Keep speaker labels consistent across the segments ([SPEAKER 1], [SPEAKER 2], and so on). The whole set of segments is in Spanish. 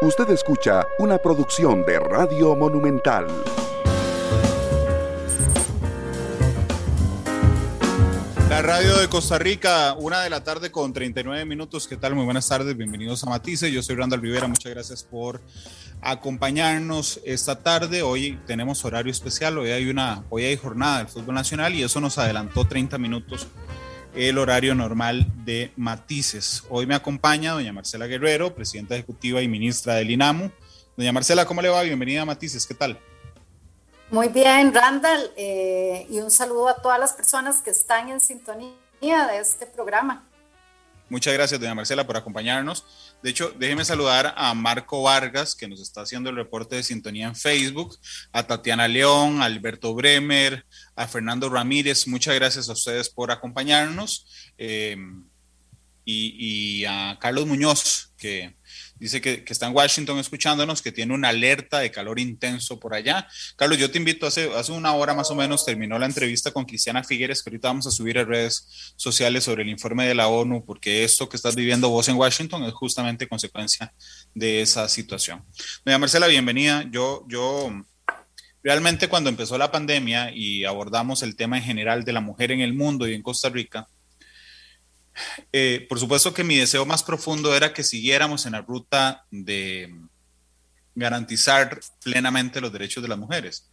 [SPEAKER 1] Usted escucha una producción de Radio Monumental.
[SPEAKER 2] La radio de Costa Rica, una de la tarde con 39 minutos. ¿Qué tal? Muy buenas tardes, bienvenidos a Matice. Yo soy Randall Rivera, muchas gracias por acompañarnos esta tarde. Hoy tenemos horario especial, hoy hay una, hoy hay jornada del fútbol nacional y eso nos adelantó 30 minutos el horario normal de Matices. Hoy me acompaña doña Marcela Guerrero, presidenta ejecutiva y ministra del INAMU. Doña Marcela, ¿cómo le va? Bienvenida Matices, ¿qué tal?
[SPEAKER 3] Muy bien, Randall, eh, y un saludo a todas las personas que están en sintonía de este programa.
[SPEAKER 2] Muchas gracias, doña Marcela, por acompañarnos. De hecho, déjeme saludar a Marco Vargas, que nos está haciendo el reporte de sintonía en Facebook, a Tatiana León, a Alberto Bremer, a Fernando Ramírez. Muchas gracias a ustedes por acompañarnos. Eh, y, y, a Carlos Muñoz, que dice que, está en Washington escuchándonos, que tiene una alerta de calor intenso por allá. Carlos, yo te invito, hace, hace una hora más o menos terminó la entrevista con Cristiana Figueres, que ahorita vamos a subir a redes sociales sobre el informe de la ONU, porque esto que estás viviendo vos en Washington es justamente consecuencia de esa situación. Doña Marcela, bienvenida. Yo, yo realmente cuando empezó la pandemia y abordamos el tema en general de la mujer en el mundo y en Costa Rica, eh, por supuesto que mi deseo más profundo era que siguiéramos en la ruta de garantizar plenamente los derechos de las mujeres.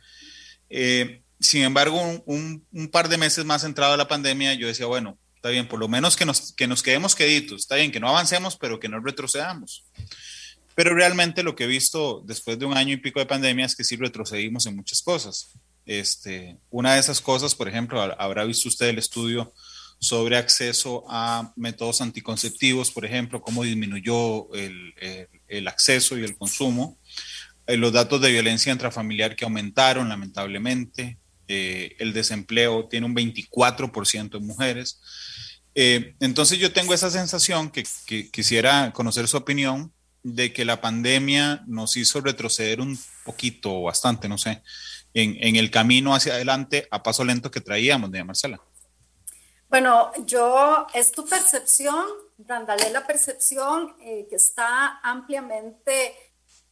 [SPEAKER 2] Eh, sin embargo, un, par de meses más entrado a la pandemia, yo decía, bueno, está bien, por lo menos que nos, que nos quedemos queditos, está bien, que no avancemos, pero que no retrocedamos. Pero realmente lo que he visto después de un año y pico de pandemia es que sí retrocedimos en muchas cosas. Este, una de esas cosas, por ejemplo, habrá visto usted el estudio sobre acceso a métodos anticonceptivos, por ejemplo, cómo disminuyó el, acceso y el consumo, eh, los datos de violencia intrafamiliar que aumentaron lamentablemente, eh, el desempleo tiene un 24% en mujeres. Eh, entonces yo tengo esa sensación que, quisiera conocer su opinión de que la pandemia nos hizo retroceder un poquito o bastante, no sé, en, en el camino hacia adelante a paso lento que traíamos, de Marcela.
[SPEAKER 3] Bueno, yo, es tu percepción, Randall, la percepción eh, que está ampliamente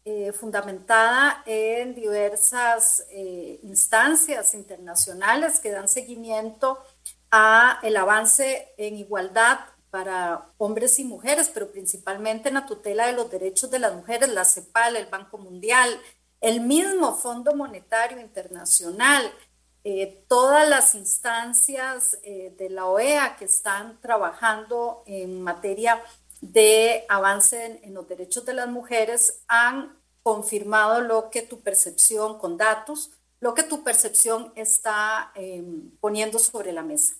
[SPEAKER 3] eh, fundamentada en diversas eh, instancias internacionales que dan seguimiento a el avance en igualdad para hombres y mujeres, pero principalmente en la tutela de los derechos de las mujeres, la CEPAL, el Banco Mundial, el mismo Fondo Monetario Internacional, eh, todas las instancias eh, de la OEA que están trabajando en materia de avance en, los derechos de las mujeres han confirmado lo que tu percepción con datos, lo que tu percepción está em, poniendo sobre la mesa.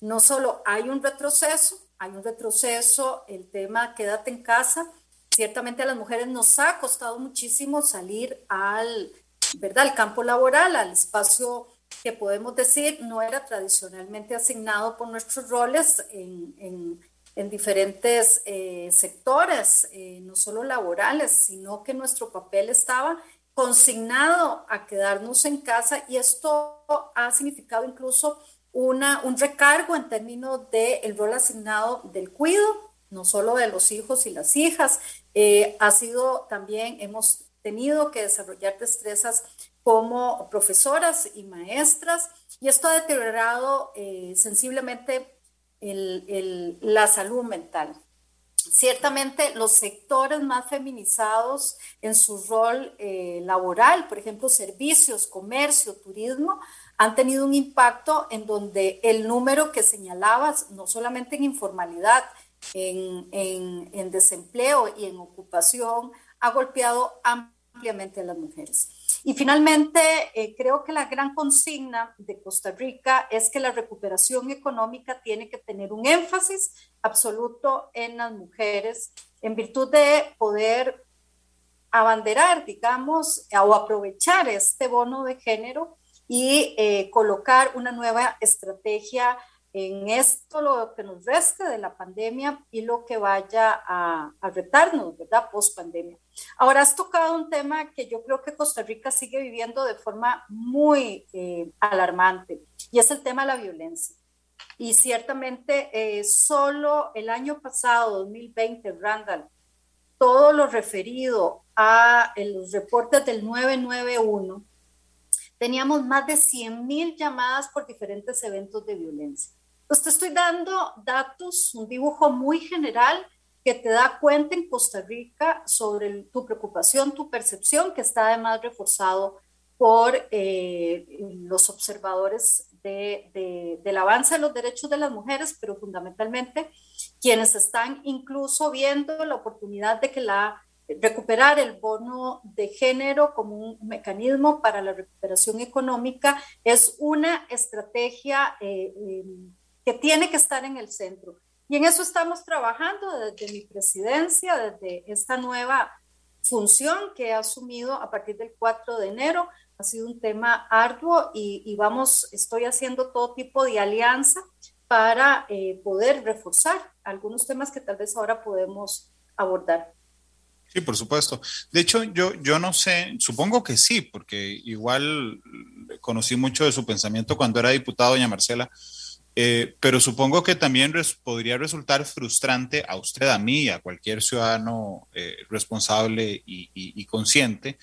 [SPEAKER 3] No solo hay un retroceso, hay un retroceso, el tema quédate en casa, ciertamente a las mujeres nos ha costado muchísimo salir al, ¿verdad? al campo laboral, al espacio que podemos decir no era tradicionalmente asignado por nuestros roles en, en, diferentes eh, sectores, eh, no solo laborales, sino que nuestro papel estaba consignado a quedarnos en casa y esto ha significado incluso una, un recargo en términos del rol asignado del cuidado, no solo de los hijos y las hijas, eh, ha sido también, hemos tenido que desarrollar destrezas como profesoras y maestras, y esto ha deteriorado eh, sensiblemente la salud mental. Ciertamente los sectores más feminizados en su rol eh, laboral, por ejemplo, servicios, comercio, turismo, han tenido un impacto en donde el número que señalabas, no solamente en informalidad, en, en desempleo y en ocupación, ha golpeado ampliamente a las mujeres. Y finalmente, eh, creo que la gran consigna de Costa Rica es que la recuperación económica tiene que tener un énfasis absoluto en las mujeres en virtud de poder abanderar, digamos, o aprovechar este bono de género y eh, colocar una nueva estrategia en esto, lo que nos reste de la pandemia y lo que vaya a, retarnos, ¿verdad? Post pandemia. Ahora, has tocado un tema que yo creo que Costa Rica sigue viviendo de forma muy eh, alarmante y es el tema de la violencia. Y ciertamente, eh, solo el año pasado, 2020, Randall, todo lo referido a los reportes del 991, teníamos más de 100 mil llamadas por diferentes eventos de violencia. Entonces te estoy dando datos, un dibujo muy general que te da cuenta en Costa Rica sobre tu preocupación, tu percepción, que está además reforzado por eh, los observadores de, del avance de los derechos de las mujeres, pero fundamentalmente quienes están incluso viendo la oportunidad de que la recuperar el bono de género como un mecanismo para la recuperación económica es una estrategia eh, em, que tiene que estar en el centro. Y en eso estamos trabajando desde mi presidencia, desde esta nueva función que he asumido a partir del 4 de enero. Ha sido un tema arduo y, vamos, estoy haciendo todo tipo de alianza para eh, poder reforzar algunos temas que tal vez ahora podemos abordar.
[SPEAKER 2] Sí, por supuesto. De hecho, yo, yo no sé, supongo que sí, porque igual conocí mucho de su pensamiento cuando era diputado, doña Marcela, eh, pero supongo que también podría resultar frustrante a usted, a mí, a cualquier ciudadano eh, responsable y, consciente,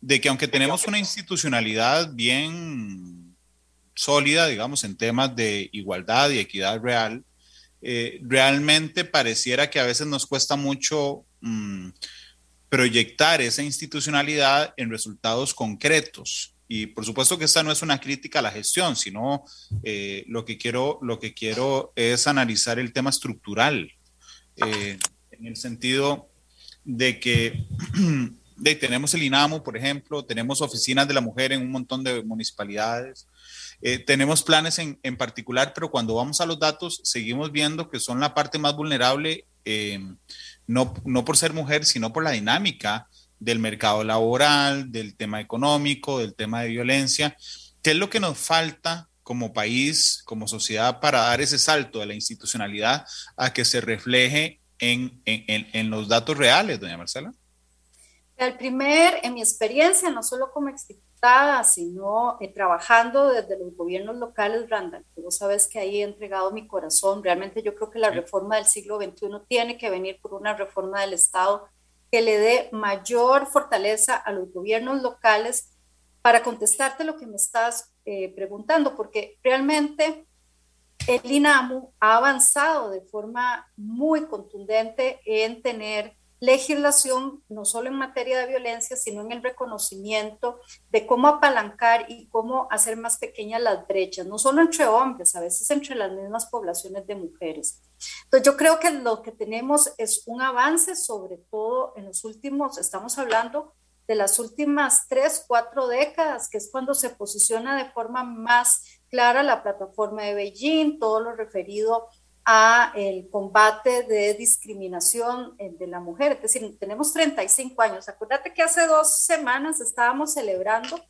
[SPEAKER 2] de que aunque tenemos una institucionalidad bien sólida, digamos, en temas de igualdad y equidad real, eh, realmente pareciera que a veces nos cuesta mucho mm, proyectar esa institucionalidad en resultados concretos. Y por supuesto que esta no es una crítica a la gestión, sino eh, lo, que quiero, lo que quiero es analizar el tema estructural, eh, en el sentido de que de, tenemos el INAMO, por ejemplo, tenemos oficinas de la mujer en un montón de municipalidades, eh, tenemos planes en, en, particular, pero cuando vamos a los datos seguimos viendo que son la parte más vulnerable, no, no por ser mujer, sino por la dinámica del mercado laboral, del tema económico, del tema de violencia. ¿Qué es lo que nos falta como país, como sociedad, para dar ese salto de la institucionalidad a que se refleje en, en, en los datos reales, doña Marcela?
[SPEAKER 3] El primer, en mi experiencia, no solo como exdiputada, sino eh, trabajando desde los gobiernos locales, Randall, que vos sabes que ahí he entregado mi corazón. Realmente yo creo que la reforma del siglo XXI tiene que venir por una reforma del Estado que le dé mayor fortaleza a los gobiernos locales para contestarte lo que me estás eh, preguntando, porque realmente el INAMU ha avanzado de forma muy contundente en tener legislación, no solo en materia de violencia, sino en el reconocimiento de cómo apalancar y cómo hacer más pequeñas las brechas, no solo entre hombres, a veces entre las mismas poblaciones de mujeres. Entonces yo creo que lo que tenemos es un avance, sobre todo en los últimos, estamos hablando de las últimas tres, cuatro décadas, que es cuando se posiciona de forma más clara la plataforma de Beijing, todo lo referido a el combate de discriminación eh, de la mujer. Es decir, tenemos 35 años. Acuérdate que hace dos semanas estábamos celebrando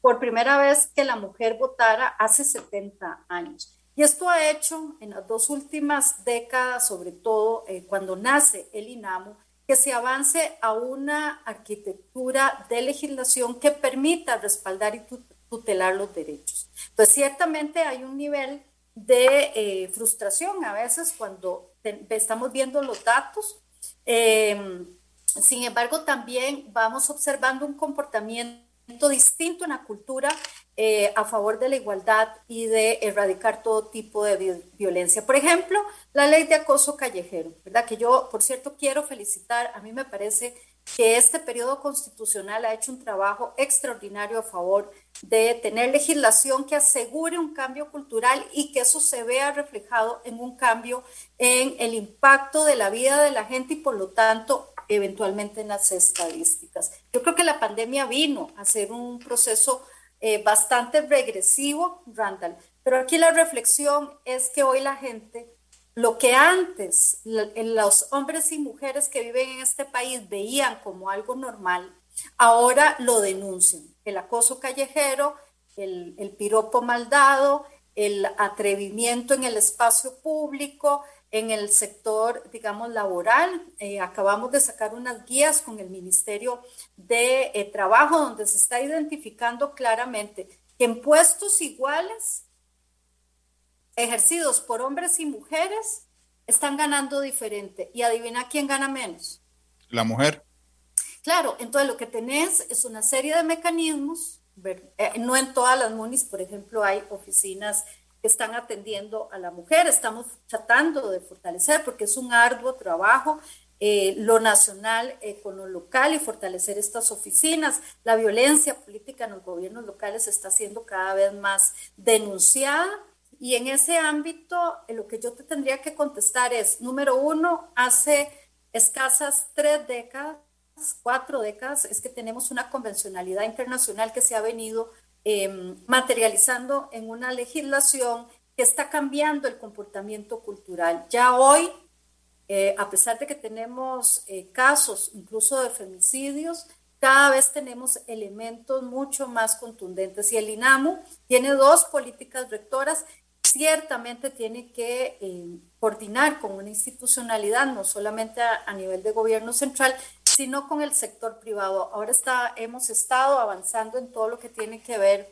[SPEAKER 3] por primera vez que la mujer votara hace 70 años. Y esto ha hecho en las dos últimas décadas, sobre todo eh, cuando nace el INAMU, que se avance a una arquitectura de legislación que permita respaldar y tutelar los derechos. Entonces, ciertamente hay un nivel de eh, frustración a veces cuando estamos viendo los datos. Em, sin embargo, también vamos observando un comportamiento distinto en la cultura eh, a favor de la igualdad y de erradicar todo tipo de violencia. Por ejemplo, la ley de acoso callejero, ¿verdad? Que yo, por cierto, quiero felicitar, a mí me parece que este periodo constitucional ha hecho un trabajo extraordinario a favor de tener legislación que asegure un cambio cultural y que eso se vea reflejado en un cambio en el impacto de la vida de la gente y por lo tanto eventualmente en las estadísticas. Yo creo que la pandemia vino a ser un proceso eh, bastante regresivo, Randall, pero aquí la reflexión es que hoy la gente lo que antes los hombres y mujeres que viven en este país veían como algo normal, ahora lo denuncian. El acoso callejero, el, el piropo maldado, el atrevimiento en el espacio público, en el sector, digamos, laboral. Eh, acabamos de sacar unas guías con el Ministerio de eh, Trabajo donde se está identificando claramente que en puestos iguales ejercidos por hombres y mujeres están ganando diferente. Y adivina quién gana menos.
[SPEAKER 2] La mujer.
[SPEAKER 3] Claro, entonces lo que tenés es una serie de mecanismos, eh, no en todas las MUNIS, por ejemplo, hay oficinas que están atendiendo a la mujer, estamos tratando de fortalecer porque es un arduo trabajo eh, lo nacional eh, con lo local y fortalecer estas oficinas. La violencia política en los gobiernos locales está siendo cada vez más denunciada y en ese ámbito eh, lo que yo te tendría que contestar es, número uno, hace escasas tres décadas, cuatro décadas, es que tenemos una convencionalidad internacional que se ha venido em, materializando en una legislación que está cambiando el comportamiento cultural. Ya hoy eh, a pesar de que tenemos eh, casos incluso de femicidios, cada vez tenemos elementos mucho más contundentes. Y el INAMU tiene dos políticas rectoras, ciertamente tiene que eh, coordinar con una institucionalidad, no solamente a, nivel de gobierno central, sino con el sector privado. Ahora está, hemos estado avanzando en todo lo que tiene que ver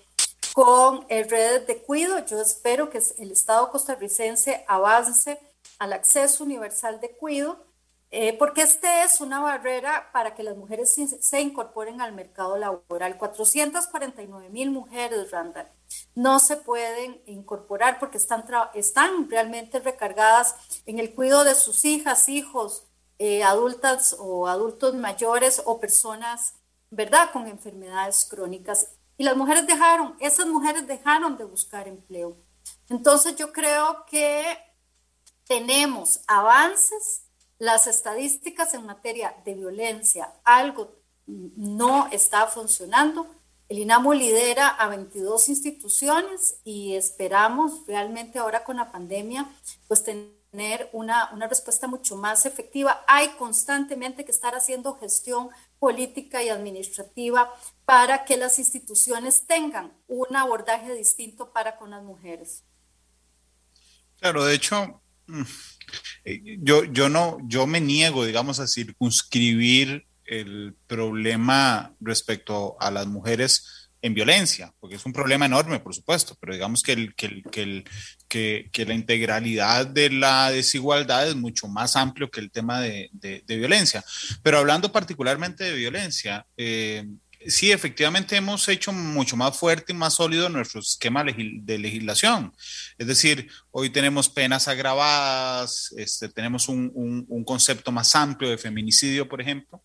[SPEAKER 3] con redes de cuidado. Yo espero que el Estado costarricense avance al acceso universal de cuidado, eh, porque este es una barrera para que las mujeres se, incorporen al mercado laboral. 449 mil mujeres, Randall, no se pueden incorporar porque están, están realmente recargadas en el cuidado de sus hijas, hijos, eh, adultas o adultos mayores o personas, ¿verdad?, con enfermedades crónicas. Y las mujeres dejaron, esas mujeres dejaron de buscar empleo. Entonces yo creo que tenemos avances, las estadísticas en materia de violencia, algo no está funcionando. El INAMO lidera a 22 instituciones y esperamos realmente ahora con la pandemia, pues tener una, una respuesta mucho más efectiva. Hay constantemente que estar haciendo gestión política y administrativa para que las instituciones tengan un abordaje distinto para con las mujeres.
[SPEAKER 2] Claro, de hecho, Mm. Eh, yo, yo no, yo me niego, digamos, a circunscribir el problema respecto a las mujeres en violencia, porque es un problema enorme, por supuesto, pero digamos que, el, que, el, que, que, la integralidad de la desigualdad es mucho más amplio que el tema de, de, violencia. Pero hablando particularmente de violencia, eh, sí, efectivamente hemos hecho mucho más fuerte y más sólido nuestro esquema de legislación. Es decir, hoy tenemos penas agravadas, este, tenemos un, un, concepto más amplio de feminicidio, por ejemplo,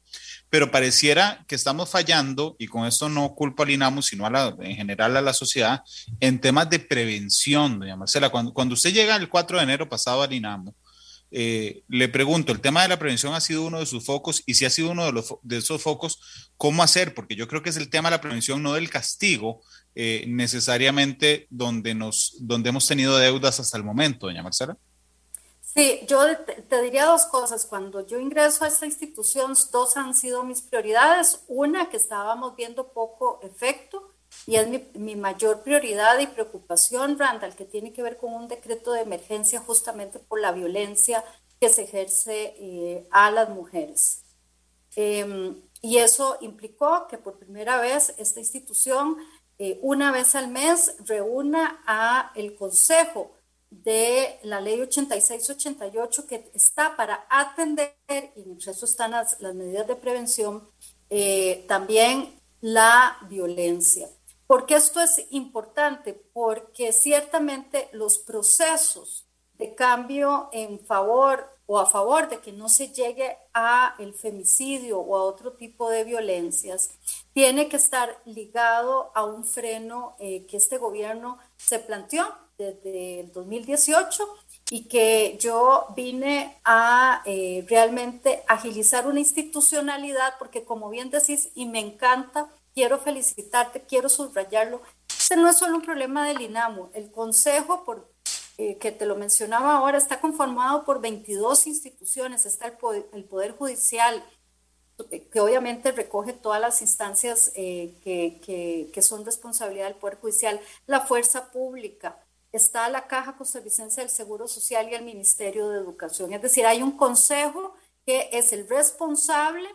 [SPEAKER 2] pero pareciera que estamos fallando, y con esto no culpo al INAMU, sino a la, en general a la sociedad, en temas de prevención, doña Marcela. Cuando, usted llega el 4 de enero pasado al INAMU, eh, le pregunto, el tema de la prevención ha sido uno de sus focos y si ha sido uno de, los, esos focos, ¿cómo hacer? Porque yo creo que es el tema de la prevención, no del castigo, eh, necesariamente donde, nos, donde hemos tenido deudas hasta el momento, doña Marcela.
[SPEAKER 3] Sí, yo te, diría dos cosas. Cuando yo ingreso a esta institución, dos han sido mis prioridades. Una, que estábamos viendo poco efecto y es mi, mayor prioridad y preocupación, Randall, que tiene que ver con un decreto de emergencia justamente por la violencia que se ejerce eh, a las mujeres. Em, y eso implicó que por primera vez esta institución, eh, una vez al mes, reúna a el Consejo de la ley 8688 que está para atender, y en eso están las, las medidas de prevención, eh, también la violencia. ¿Por qué esto es importante? Porque ciertamente los procesos de cambio en favor o a favor de que no se llegue a el femicidio o a otro tipo de violencias, tiene que estar ligado a un freno eh, que este gobierno se planteó desde el 2018 y que yo vine a eh, realmente agilizar una institucionalidad, porque como bien decís, y me encanta quiero felicitarte, quiero subrayarlo. Este no es solo un problema del INAMU. El Consejo, por, eh, que te lo mencionaba ahora, está conformado por 22 instituciones. Está el Poder, Judicial, que obviamente recoge todas las instancias eh, que, que, son responsabilidad del Poder Judicial, la Fuerza Pública, está la Caja Costarricense del Seguro Social y el Ministerio de Educación. Es decir, hay un consejo que es el responsable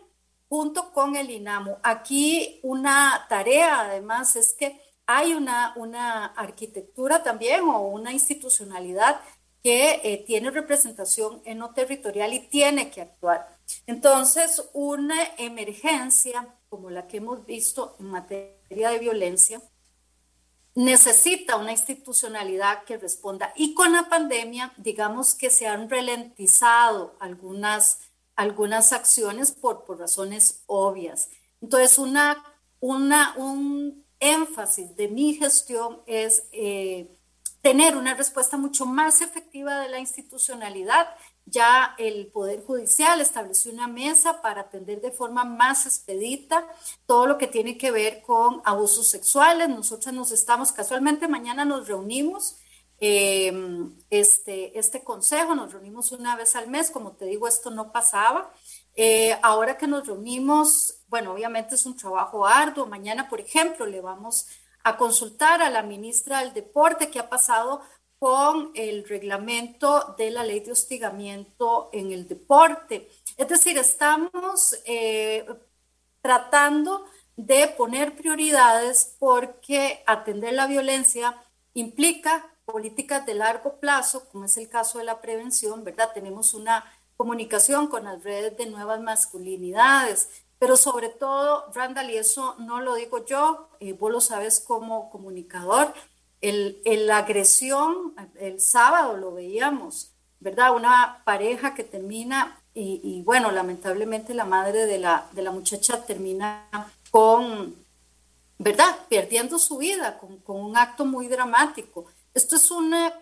[SPEAKER 3] junto con el INAMO. Aquí una tarea además es que hay una, una arquitectura también o una institucionalidad que eh, tiene representación en lo territorial y tiene que actuar. Entonces, una emergencia como la que hemos visto en materia de violencia necesita una institucionalidad que responda. Y con la pandemia, digamos que se han ralentizado algunas, algunas acciones por, por razones obvias. Entonces, una, una, un énfasis de mi gestión es eh, tener una respuesta mucho más efectiva de la institucionalidad ya el Poder Judicial estableció una mesa para atender de forma más expedita todo lo que tiene que ver con abusos sexuales. Nosotros nos estamos, casualmente mañana nos reunimos, em, este, este consejo, nos reunimos una vez al mes, como te digo, esto no pasaba. Eh, ahora que nos reunimos, bueno, obviamente es un trabajo arduo. Mañana, por ejemplo, le vamos a consultar a la ministra del Deporte que ha pasado con el reglamento de la ley de hostigamiento en el deporte. Es decir, estamos eh, tratando de poner prioridades porque atender la violencia implica políticas de largo plazo, como es el caso de la prevención, ¿verdad? Tenemos una comunicación con las redes de nuevas masculinidades, pero sobre todo, Randall, y eso no lo digo yo, eh, vos lo sabes como comunicador, el, la agresión, el sábado lo veíamos, ¿verdad? Una pareja que termina y, bueno, lamentablemente la madre de la, de la muchacha termina con, ¿verdad? Perdiendo su vida, con, con un acto muy dramático. Esto es una,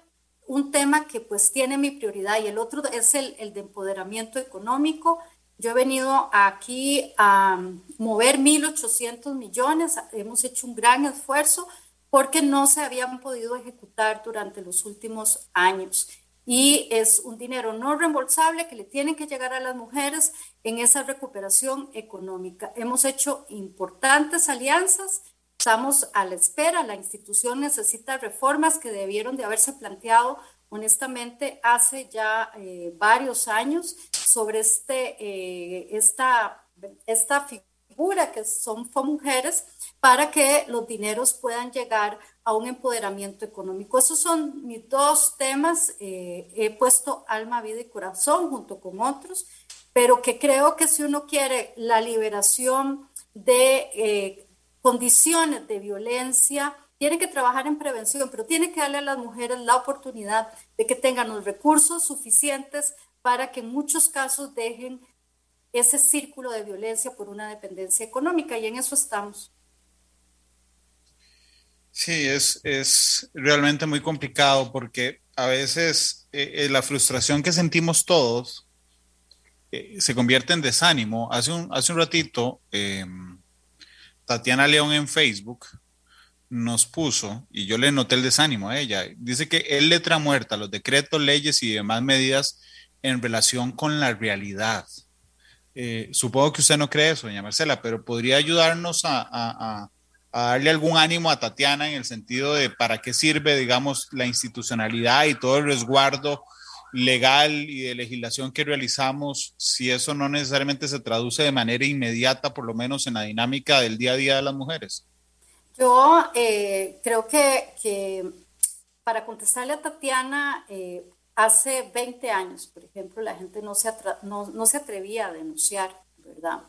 [SPEAKER 3] un tema que pues tiene mi prioridad y el otro es el, el de empoderamiento económico. Yo he venido aquí a mover 1.800 millones, hemos hecho un gran esfuerzo, porque no se habían podido ejecutar durante los últimos años. Y es un dinero no reembolsable que le tienen que llegar a las mujeres en esa recuperación económica. Hemos hecho importantes alianzas, estamos a la espera, la institución necesita reformas que debieron de haberse planteado honestamente hace ya eh, varios años sobre este, eh, esta, esta figura que son, mujeres para que los dineros puedan llegar a un empoderamiento económico. Esos son mis dos temas. Eh, he puesto alma, vida y corazón junto con otros, pero que creo que si uno quiere la liberación de eh, condiciones de violencia, tiene que trabajar en prevención, pero tiene que darle a las mujeres la oportunidad de que tengan los recursos suficientes para que en muchos casos dejen ese círculo de violencia por una dependencia económica y en eso estamos.
[SPEAKER 2] Sí, es, es realmente muy complicado porque a veces eh, eh, la frustración que sentimos todos eh, se convierte en desánimo. Hace un, hace un ratito, em, Tatiana León en Facebook nos puso, y yo le noté el desánimo a ella, dice que es letra muerta, los decretos, leyes y demás medidas en relación con la realidad. Eh, supongo que usted no cree eso, doña Marcela, pero podría ayudarnos a, darle algún ánimo a Tatiana en el sentido de para qué sirve, digamos, la institucionalidad y todo el resguardo legal y de legislación que realizamos, si eso no necesariamente se traduce de manera inmediata, por lo menos en la dinámica del día a día de las mujeres.
[SPEAKER 3] Yo eh, creo que, para contestarle a Tatiana, eh, Hace 20 años, por ejemplo, la gente no se, no, se atrevía a denunciar, ¿verdad?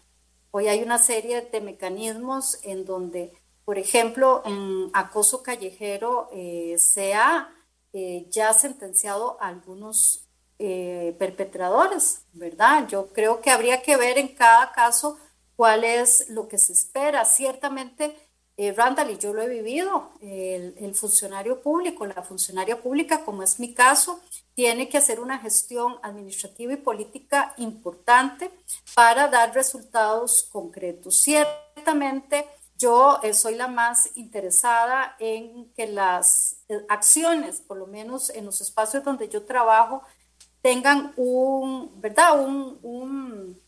[SPEAKER 3] Hoy hay una serie de mecanismos en donde, por ejemplo, en acoso callejero eh, se ha eh, ya sentenciado a algunos eh, perpetradores, ¿verdad? Yo creo que habría que ver en cada caso cuál es lo que se espera. Ciertamente eh, Randall, y yo lo he vivido, el, funcionario público, la funcionaria pública, como es mi caso, tiene que hacer una gestión administrativa y política importante para dar resultados concretos. Ciertamente, yo eh, soy la más interesada en que las eh, acciones, por lo menos en los espacios donde yo trabajo, tengan un, ¿verdad? un un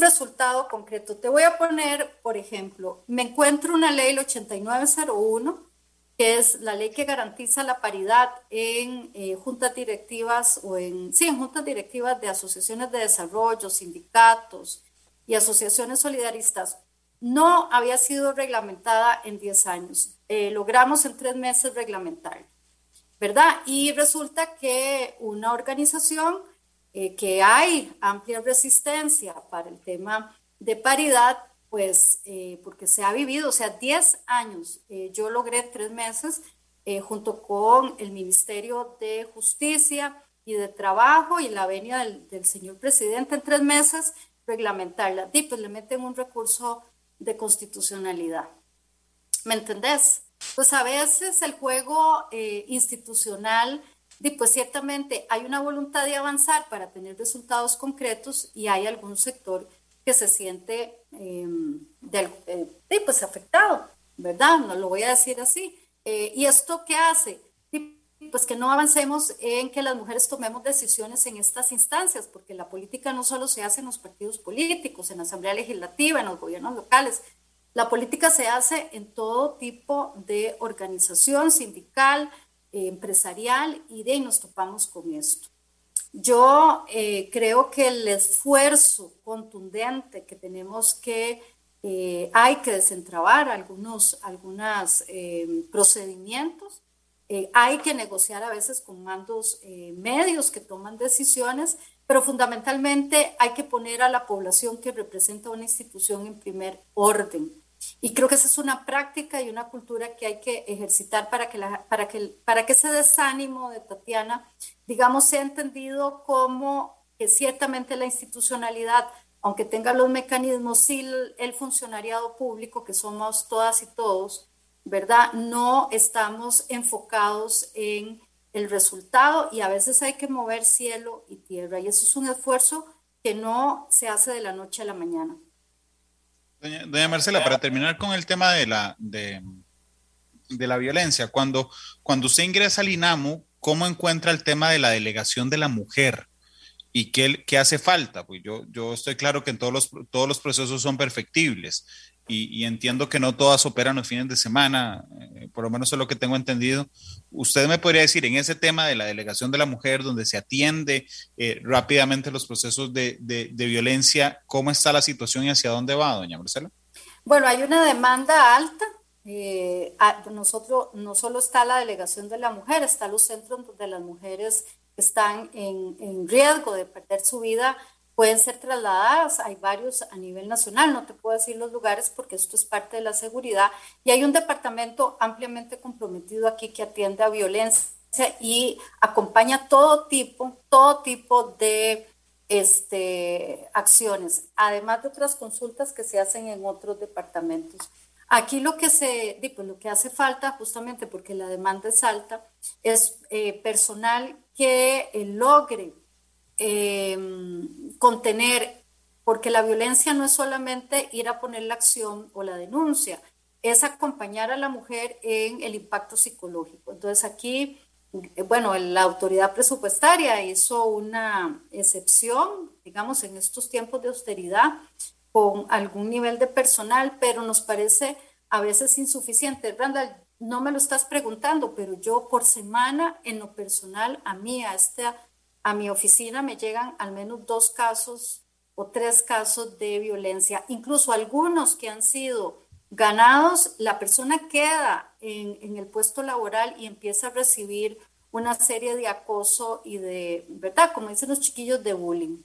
[SPEAKER 3] resultado concreto. Te voy a poner, por ejemplo, me encuentro una ley, el 8901, que es la ley que garantiza la paridad en eh, juntas directivas o en, sí, en juntas directivas de asociaciones de desarrollo, sindicatos y asociaciones solidaristas. No había sido reglamentada en 10 años. Eh, logramos en tres meses reglamentar, ¿verdad? Y resulta que una organización eh, que hay amplia resistencia para el tema de paridad, pues eh, porque se ha vivido, o sea, 10 años, yo logré tres meses junto con el Ministerio de Justicia y de Trabajo y la venia del, del señor presidente en tres meses reglamentarla. Y pues le meten un recurso de constitucionalidad. ¿Me entendés? Pues a veces el juego eh, institucional, pues ciertamente hay una voluntad de avanzar para tener resultados concretos y hay algún sector que se siente em, eh, pues afectado, ¿verdad? No lo voy a decir así. Eh, ¿Y esto qué hace? pues que no avancemos en que las mujeres tomemos decisiones en estas instancias, porque la política no solo se hace en los partidos políticos, en la Asamblea Legislativa, en los gobiernos locales, la política se hace en todo tipo de organización sindical, eh, empresarial, y de ahí nos topamos con esto. Yo eh, creo que el esfuerzo contundente que tenemos que, eh, hay que desentrabar algunos algunos procedimientos, hay que negociar a veces con mandos medios que toman decisiones, pero fundamentalmente hay que poner a la población que representa una institución en primer orden. Y creo que esa es una práctica y una cultura que hay que ejercitar para que, para que, para que ese desánimo de Tatiana, digamos, sea entendido como que ciertamente la institucionalidad, aunque tenga los mecanismos, sí el funcionariado público, que somos todas y todos, ¿verdad? No estamos enfocados en el resultado y a veces hay que mover cielo y tierra. Y eso es un esfuerzo que no se hace de la noche a la mañana.
[SPEAKER 2] Doña, Marcela, para terminar con el tema de la, de, la violencia, cuando, cuando usted ingresa al INAMU, ¿cómo encuentra el tema de la delegación de la mujer? ¿Y qué, qué hace falta? Pues yo, yo estoy claro que en todos los, todos los procesos son perfectibles y, entiendo que no todas operan los fines de semana, eh, por lo menos es lo que tengo entendido. ¿Usted me podría decir en ese tema de la delegación de la mujer, donde se atiende eh, rápidamente los procesos de, de, violencia, cómo está la situación y hacia dónde va, doña Marcela?
[SPEAKER 3] Bueno, hay una demanda alta. Eh, nosotros no solo está la delegación de la mujer, está los centros donde las mujeres están en, en riesgo de perder su vida pueden ser trasladadas, hay varios a nivel nacional, no te puedo decir los lugares porque esto es parte de la seguridad, y hay un departamento ampliamente comprometido aquí que atiende a violencia y acompaña todo tipo, todo tipo de este, acciones, además de otras consultas que se hacen en otros departamentos. Aquí lo que se, pues lo que hace falta, justamente porque la demanda es alta, es eh, personal que eh, logre Em, contener, porque la violencia no es solamente ir a poner la acción o la denuncia, es acompañar a la mujer en el impacto psicológico. Entonces aquí, eh, bueno, la autoridad presupuestaria hizo una excepción, digamos, en estos tiempos de austeridad con algún nivel de personal, pero nos parece a veces insuficiente. Randall, no me lo estás preguntando, pero yo por semana, en lo personal, a mí, a esta a mi oficina me llegan al menos dos casos o tres casos de violencia, incluso algunos que han sido ganados, la persona queda en, el puesto laboral y empieza a recibir una serie de acoso y de, ¿verdad? Como dicen los chiquillos, de bullying.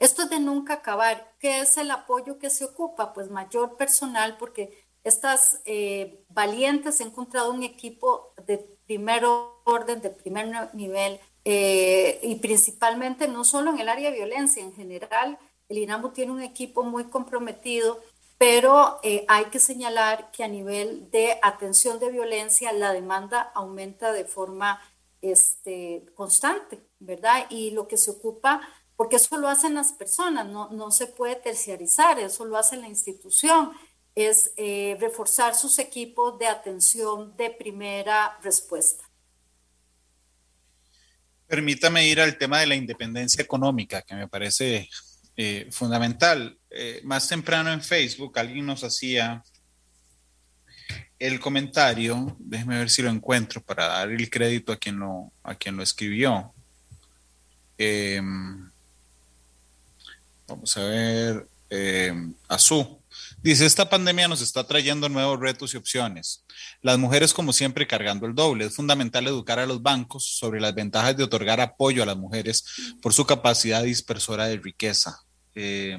[SPEAKER 3] Esto es de nunca acabar. ¿Qué es el apoyo que se ocupa? Pues mayor personal, porque estas eh, valientes han encontrado un equipo de primer orden, de primer nivel, eh, y principalmente no solo en el área de violencia, en general, el INAMU tiene un equipo muy comprometido, pero eh, hay que señalar que a nivel de atención de violencia la demanda aumenta de forma este, constante, ¿verdad? Y lo que se ocupa, porque eso lo hacen las personas, no, no se puede terciarizar, eso lo hace la institución, es eh, reforzar sus equipos de atención de primera respuesta.
[SPEAKER 2] Permítame ir al tema de la independencia económica, que me parece eh, fundamental. Eh, más temprano en Facebook alguien nos hacía el comentario, déjeme ver si lo encuentro para dar el crédito a quien lo, escribió. Em, vamos a ver, eh, Azú. Dice, esta pandemia nos está trayendo nuevos retos y opciones. Las mujeres, como siempre, cargando el doble. Es fundamental educar a los bancos sobre las ventajas de otorgar apoyo a las mujeres por su capacidad dispersora de riqueza. Eh,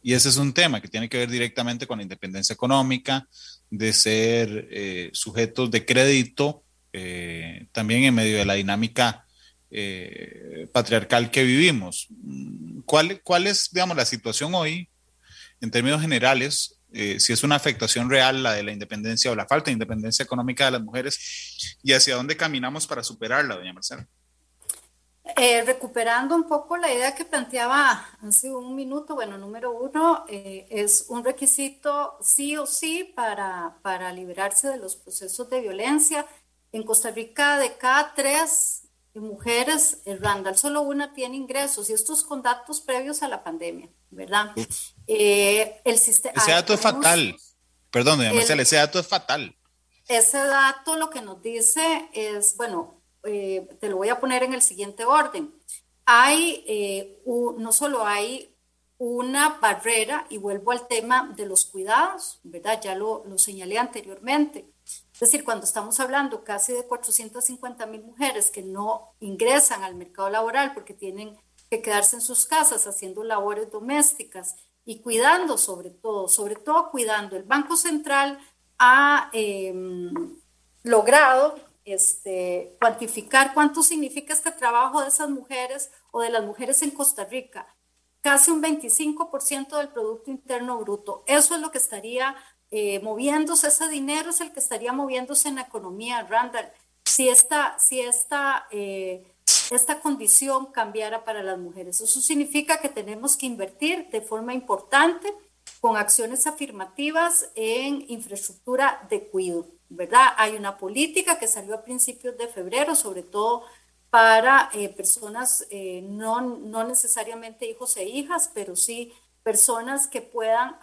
[SPEAKER 2] y ese es un tema que tiene que ver directamente con la independencia económica, de ser eh, sujetos de crédito, eh, también en medio de la dinámica patriarcal que vivimos. ¿Cuál, ¿Cuál es, digamos, la situación hoy en términos generales, eh, si es una afectación real la de la independencia o la falta de independencia económica de las mujeres y hacia dónde caminamos para superarla, doña Marcela.
[SPEAKER 3] Eh, recuperando un poco la idea que planteaba hace un minuto, bueno, número uno, eh, es un requisito sí o sí para, para liberarse de los procesos de violencia. En Costa Rica, de cada tres mujeres, el Randall, solo una tiene ingresos y estos con datos previos a la pandemia, ¿verdad?
[SPEAKER 2] Eh, el sistema, ese dato es fatal. Perdón, doña Marcela, ese dato es fatal.
[SPEAKER 3] Ese dato lo que nos dice es, bueno, eh, te lo voy a poner en el siguiente orden. Hay, eh, no solo hay una barrera, y vuelvo al tema de los cuidados, ¿verdad? Ya lo, lo señalé anteriormente. Es decir, cuando estamos hablando casi de 450 mil mujeres que no ingresan al mercado laboral porque tienen que quedarse en sus casas haciendo labores domésticas y cuidando sobre todo, sobre todo cuidando. El Banco Central ha em, logrado este, cuantificar cuánto significa este trabajo de esas mujeres o de las mujeres en Costa Rica. Casi un 25% del Producto Interno Bruto. Eso es lo que estaría eh, moviéndose, ese dinero es el que estaría moviéndose en la economía, Randall. Si esta, si esta, eh, esta condición cambiara para las mujeres, eso significa que tenemos que invertir de forma importante con acciones afirmativas en infraestructura de cuidado, ¿verdad? Hay una política que salió a principios de febrero, sobre todo para eh, personas, no, no necesariamente hijos e hijas, pero sí personas que puedan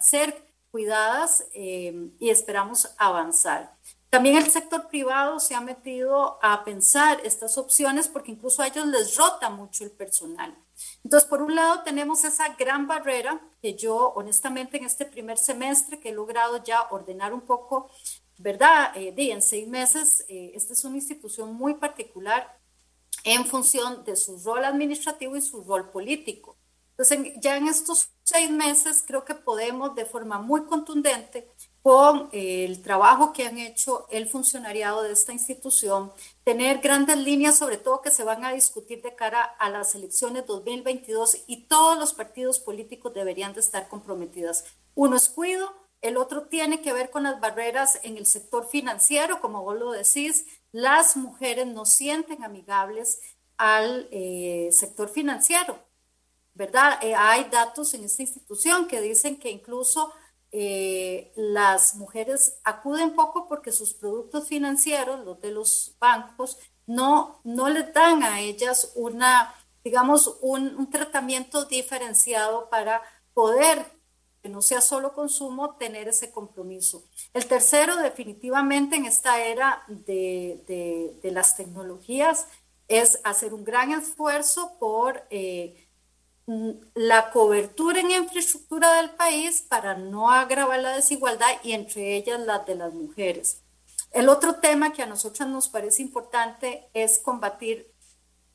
[SPEAKER 3] ser cuidadas eh, y esperamos avanzar. También el sector privado se ha metido a pensar estas opciones porque incluso a ellos les rota mucho el personal. Entonces, por un lado tenemos esa gran barrera que yo honestamente en este primer semestre que he logrado ya ordenar un poco, ¿verdad? Eh, en seis meses, eh, esta es una institución muy particular en función de su rol administrativo y su rol político. Entonces, ya en estos seis meses creo que podemos de forma muy contundente con el trabajo que han hecho el funcionariado de esta institución, tener grandes líneas, sobre todo que se van a discutir de cara a las elecciones 2022 y todos los partidos políticos deberían de estar comprometidas. Uno es cuido, el otro tiene que ver con las barreras en el sector financiero, como vos lo decís, las mujeres no sienten amigables al eh, sector financiero ¿verdad? Eh, hay datos en esta institución que dicen que incluso eh, las mujeres acuden poco porque sus productos financieros, los de los bancos, no, no les dan a ellas una, digamos, un, tratamiento diferenciado para poder, que no sea solo consumo, tener ese compromiso. El tercero, definitivamente, en esta era de, de, de las tecnologías, es hacer un gran esfuerzo por... Eh, la cobertura en infraestructura del país para no agravar la desigualdad y entre ellas la de las mujeres. El otro tema que a nosotros nos parece importante es combatir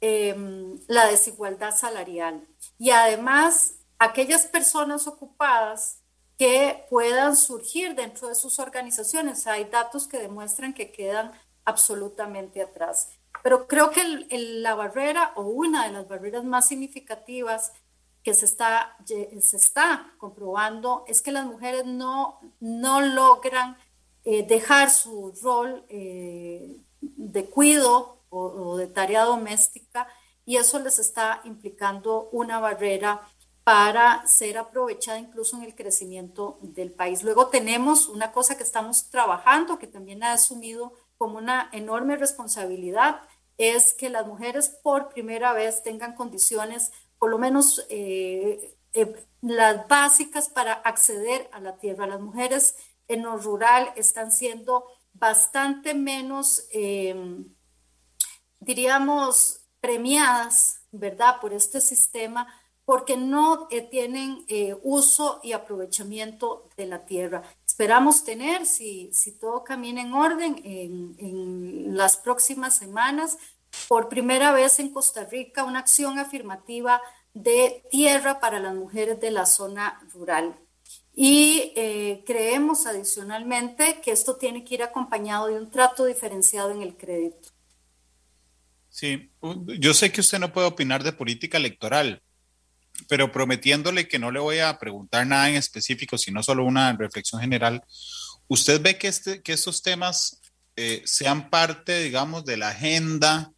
[SPEAKER 3] em, la desigualdad salarial y además aquellas personas ocupadas que puedan surgir dentro de sus organizaciones. Hay datos que demuestran que quedan absolutamente atrás. Pero creo que la barrera o una de las barreras más significativas que se está, se está comprobando es que las mujeres no, no logran eh, dejar su rol eh, de cuido o, de tarea doméstica y eso les está implicando una barrera para ser aprovechada incluso en el crecimiento del país. Luego tenemos una cosa que estamos trabajando, que también ha asumido como una enorme responsabilidad, es que las mujeres por primera vez tengan condiciones por lo menos eh, eh, las básicas para acceder a la tierra. Las mujeres en lo rural están siendo bastante menos, em, diríamos, premiadas, ¿verdad?, por este sistema porque no eh, tienen uso y aprovechamiento de la tierra. Esperamos tener, si, todo camina en orden, en, en las próximas semanas, por primera vez en Costa Rica, una acción afirmativa de tierra para las mujeres de la zona rural. Y eh, creemos adicionalmente que esto tiene que ir acompañado de un trato diferenciado en el crédito.
[SPEAKER 2] Sí, yo sé que usted no puede opinar de política electoral, pero prometiéndole que no le voy a preguntar nada en específico, sino solo una reflexión general, ¿usted ve que, este, que estos temas eh, sean parte, digamos, de la agenda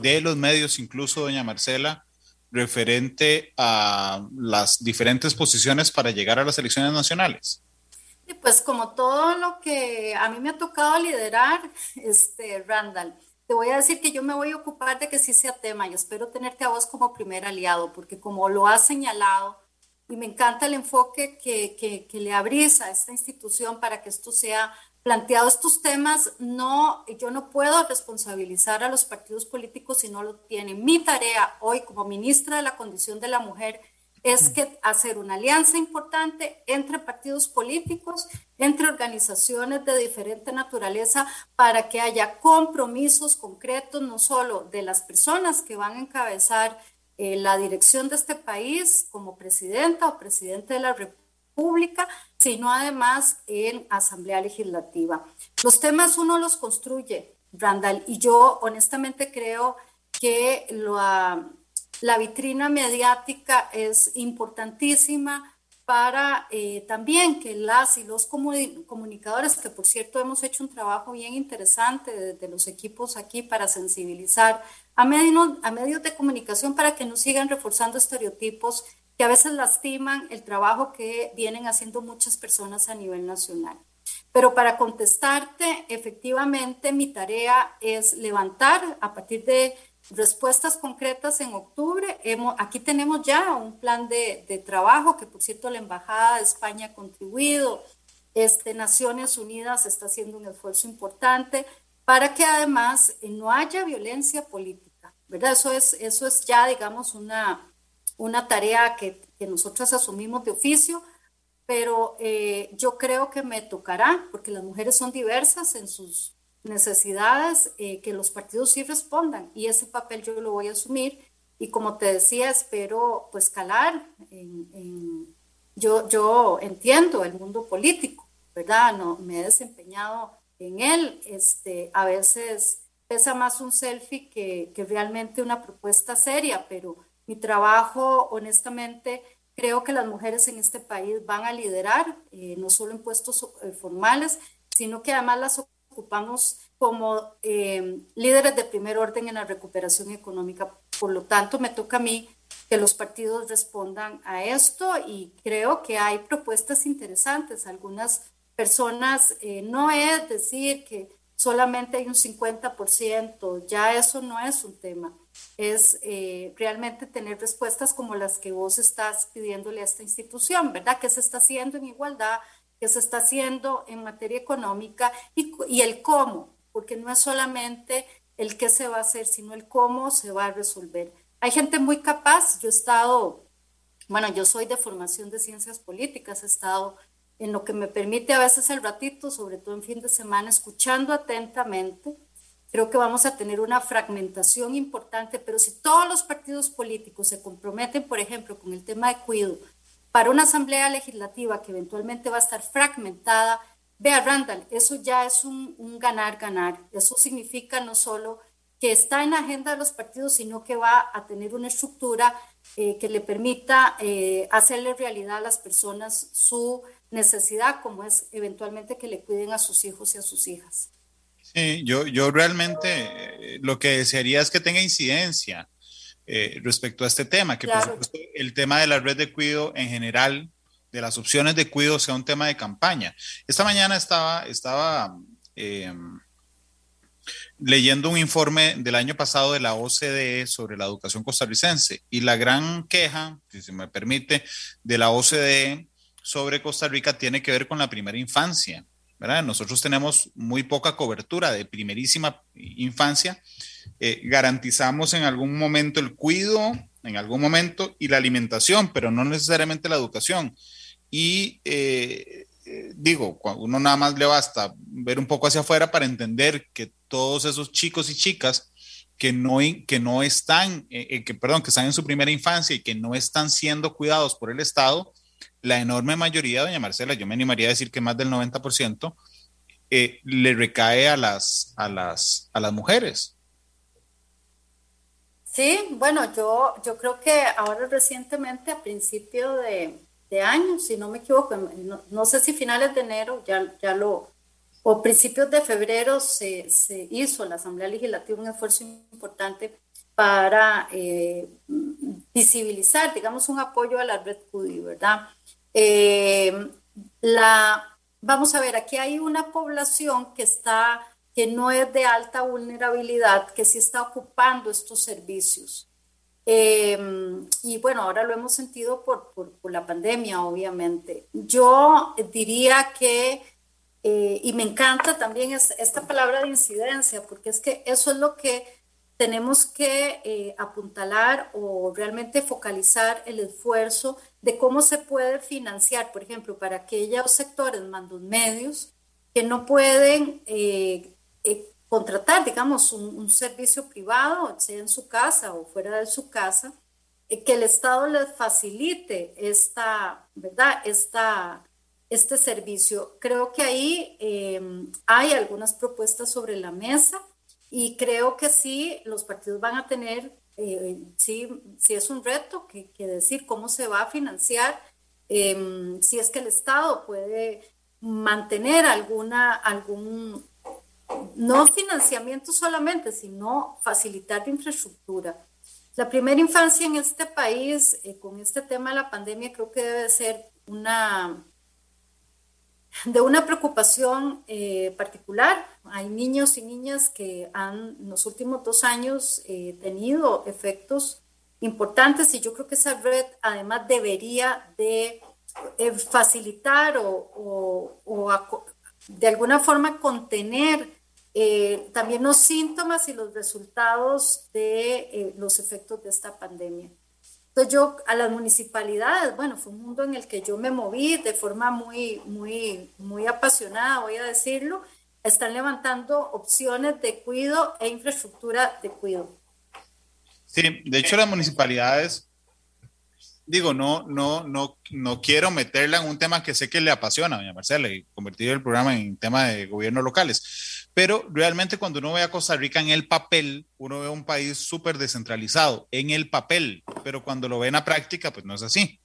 [SPEAKER 2] de los medios, incluso doña Marcela, referente a las diferentes posiciones para llegar a las elecciones nacionales?
[SPEAKER 3] Pues como todo lo que a mí me ha tocado liderar, este, Randall, te voy a decir que yo me voy a ocupar de que sí sea tema y espero tenerte a vos como primer aliado, porque como lo has señalado, y me encanta el enfoque que, que, que le abrís a esta institución para que esto sea planteado estos temas, no, yo no puedo responsabilizar a los partidos políticos si no lo tienen. Mi tarea hoy como ministra de la Condición de la Mujer es que hacer una alianza importante entre partidos políticos, entre organizaciones de diferente naturaleza, para que haya compromisos concretos, no solo de las personas que van a encabezar eh, la dirección de este país como presidenta o presidente de la República, sino además en Asamblea Legislativa. Los temas uno los construye, Randall, y yo honestamente creo que la, vitrina mediática es importantísima para eh, también que las y los comunicadores, que por cierto hemos hecho un trabajo bien interesante desde los equipos aquí para sensibilizar a a medios de comunicación para que no sigan reforzando estereotipos que a veces lastiman el trabajo que vienen haciendo muchas personas a nivel nacional. Pero para contestarte, efectivamente mi tarea es levantar a partir de respuestas concretas en octubre. Hemos, aquí tenemos ya un plan de, de, trabajo que, por cierto, la Embajada de España ha contribuido. Este, Naciones Unidas está haciendo un esfuerzo importante para que además no haya violencia política, ¿verdad? Eso es, eso es ya, digamos, una, una tarea que, que nosotras asumimos de oficio, pero eh, yo creo que me tocará, porque las mujeres son diversas en sus necesidades, eh, que los partidos sí respondan y ese papel yo lo voy a asumir y como te decía, espero pues calar en, yo, yo entiendo el mundo político, ¿verdad? No, me he desempeñado en él, este, a veces pesa más un selfie que, que realmente una propuesta seria, pero mi trabajo, honestamente, creo que las mujeres en este país van a liderar, eh, no solo en puestos eh, formales, sino que además las ocupamos como eh, líderes de primer orden en la recuperación económica. Por lo tanto, me toca a mí que los partidos respondan a esto y creo que hay propuestas interesantes. Algunas personas, no es decir que solamente hay un 50%, ya eso no es un tema es eh, realmente tener respuestas como las que vos estás pidiéndole a esta institución, ¿verdad? ¿Qué se está haciendo en igualdad? ¿Qué se está haciendo en materia económica? Y, y el cómo, porque no es solamente el qué se va a hacer, sino el cómo se va a resolver. Hay gente muy capaz, yo he estado, bueno, yo soy de formación de ciencias políticas, he estado en lo que me permite a veces el ratito, sobre todo en fin de semana, escuchando atentamente creo que vamos a tener una fragmentación importante, pero si todos los partidos políticos se comprometen, por ejemplo, con el tema de cuidado, para una asamblea legislativa que eventualmente va a estar fragmentada, vea Randall, eso ya es un ganar-ganar. Eso significa no solo que está en la agenda de los partidos, sino que va a tener una estructura eh, que le permita eh, hacerle realidad a las personas su necesidad, como es eventualmente que le cuiden a sus hijos y a sus hijas.
[SPEAKER 2] Sí, yo, yo realmente eh, lo que desearía es que tenga incidencia eh, respecto a este tema, que por supuesto el tema de la red de cuidado en general, de las opciones de cuidado, sea un tema de campaña. Esta mañana estaba, estaba em, leyendo un informe del año pasado de la OCDE sobre la educación costarricense y la gran queja, si se me permite, de la OCDE sobre Costa Rica tiene que ver con la primera infancia. Nosotros tenemos muy poca cobertura de primerísima infancia. Eh, garantizamos en algún momento el cuidado en algún momento y la alimentación, pero no necesariamente la educación. Y eh, eh, digo, uno nada más le basta ver un poco hacia afuera para entender que todos esos chicos y chicas que no, que no están, eh, que, perdón, que están en su primera infancia y que no están siendo cuidados por el Estado, la enorme mayoría, doña Marcela, yo me animaría a decir que más del 90%, le recae a las, a, las, a las mujeres.
[SPEAKER 3] Sí, bueno, yo, yo creo que ahora recientemente, a principio de, de año, si no me equivoco, no, sé si finales de enero, ya, ya lo, o principios de febrero se, se hizo la Asamblea Legislativa un esfuerzo importante para eh, visibilizar, digamos, un apoyo a la red CUDI, ¿verdad? Eh, la, vamos a ver, aquí hay una población que está que no es de alta vulnerabilidad, que sí está ocupando estos servicios. Em, y bueno, ahora lo hemos sentido por, por, la pandemia, obviamente. Yo diría que, eh, y me encanta también es, esta palabra de incidencia, porque es que eso es lo que tenemos que eh, apuntalar o realmente focalizar el esfuerzo de cómo se puede financiar, por ejemplo, para aquellos sectores mandos medios que no pueden eh, eh, contratar, digamos, un, servicio privado, sea en su casa o fuera de su casa, eh, que el Estado les facilite esta, ¿verdad? Esta, este servicio. Creo que ahí em, hay algunas propuestas sobre la mesa y creo que sí, los partidos van a tener, eh, sí, sí es un reto que, que, decir cómo se va a financiar, em, si es que el Estado puede mantener alguna, algún no financiamiento solamente, sino facilitar infraestructura. La primera infancia en este país, eh, con este tema de la pandemia, creo que debe ser una de una preocupación eh, particular. Hay niños y niñas que han en los últimos dos años eh, tenido efectos importantes y yo creo que esa red además debería de facilitar o, de alguna forma contener eh, también los síntomas y los resultados de eh, los efectos de esta pandemia. Entonces yo a las municipalidades, bueno, fue un mundo en el que yo me moví de forma muy, muy, muy apasionada, voy a decirlo, están levantando opciones de cuido e infraestructura de cuido.
[SPEAKER 2] Sí, de hecho las municipalidades digo, no, no, no, no quiero meterla en un tema que sé que le apasiona, doña Marcela, y convertir el programa en tema de gobiernos locales. Pero realmente cuando uno ve a Costa Rica en el papel, uno ve un país súper descentralizado, en el papel, pero cuando lo ve en la práctica, pues no es así.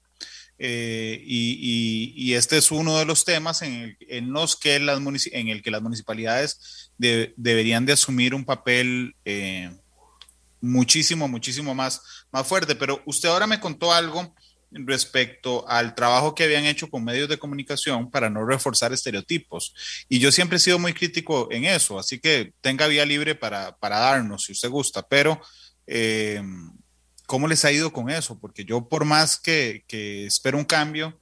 [SPEAKER 2] Eh, y, este es uno de los temas en, el, los que las en el que las municipalidades deberían de asumir un papel eh, muchísimo, muchísimo más, más fuerte. Pero usted ahora me contó algo respecto al trabajo que habían hecho con medios de comunicación para no reforzar estereotipos. Y yo siempre he sido muy crítico en eso, así que tenga vía libre para, para darnos, si usted gusta, pero eh, ¿cómo les ha ido con eso? Porque yo por más que, que espero un cambio,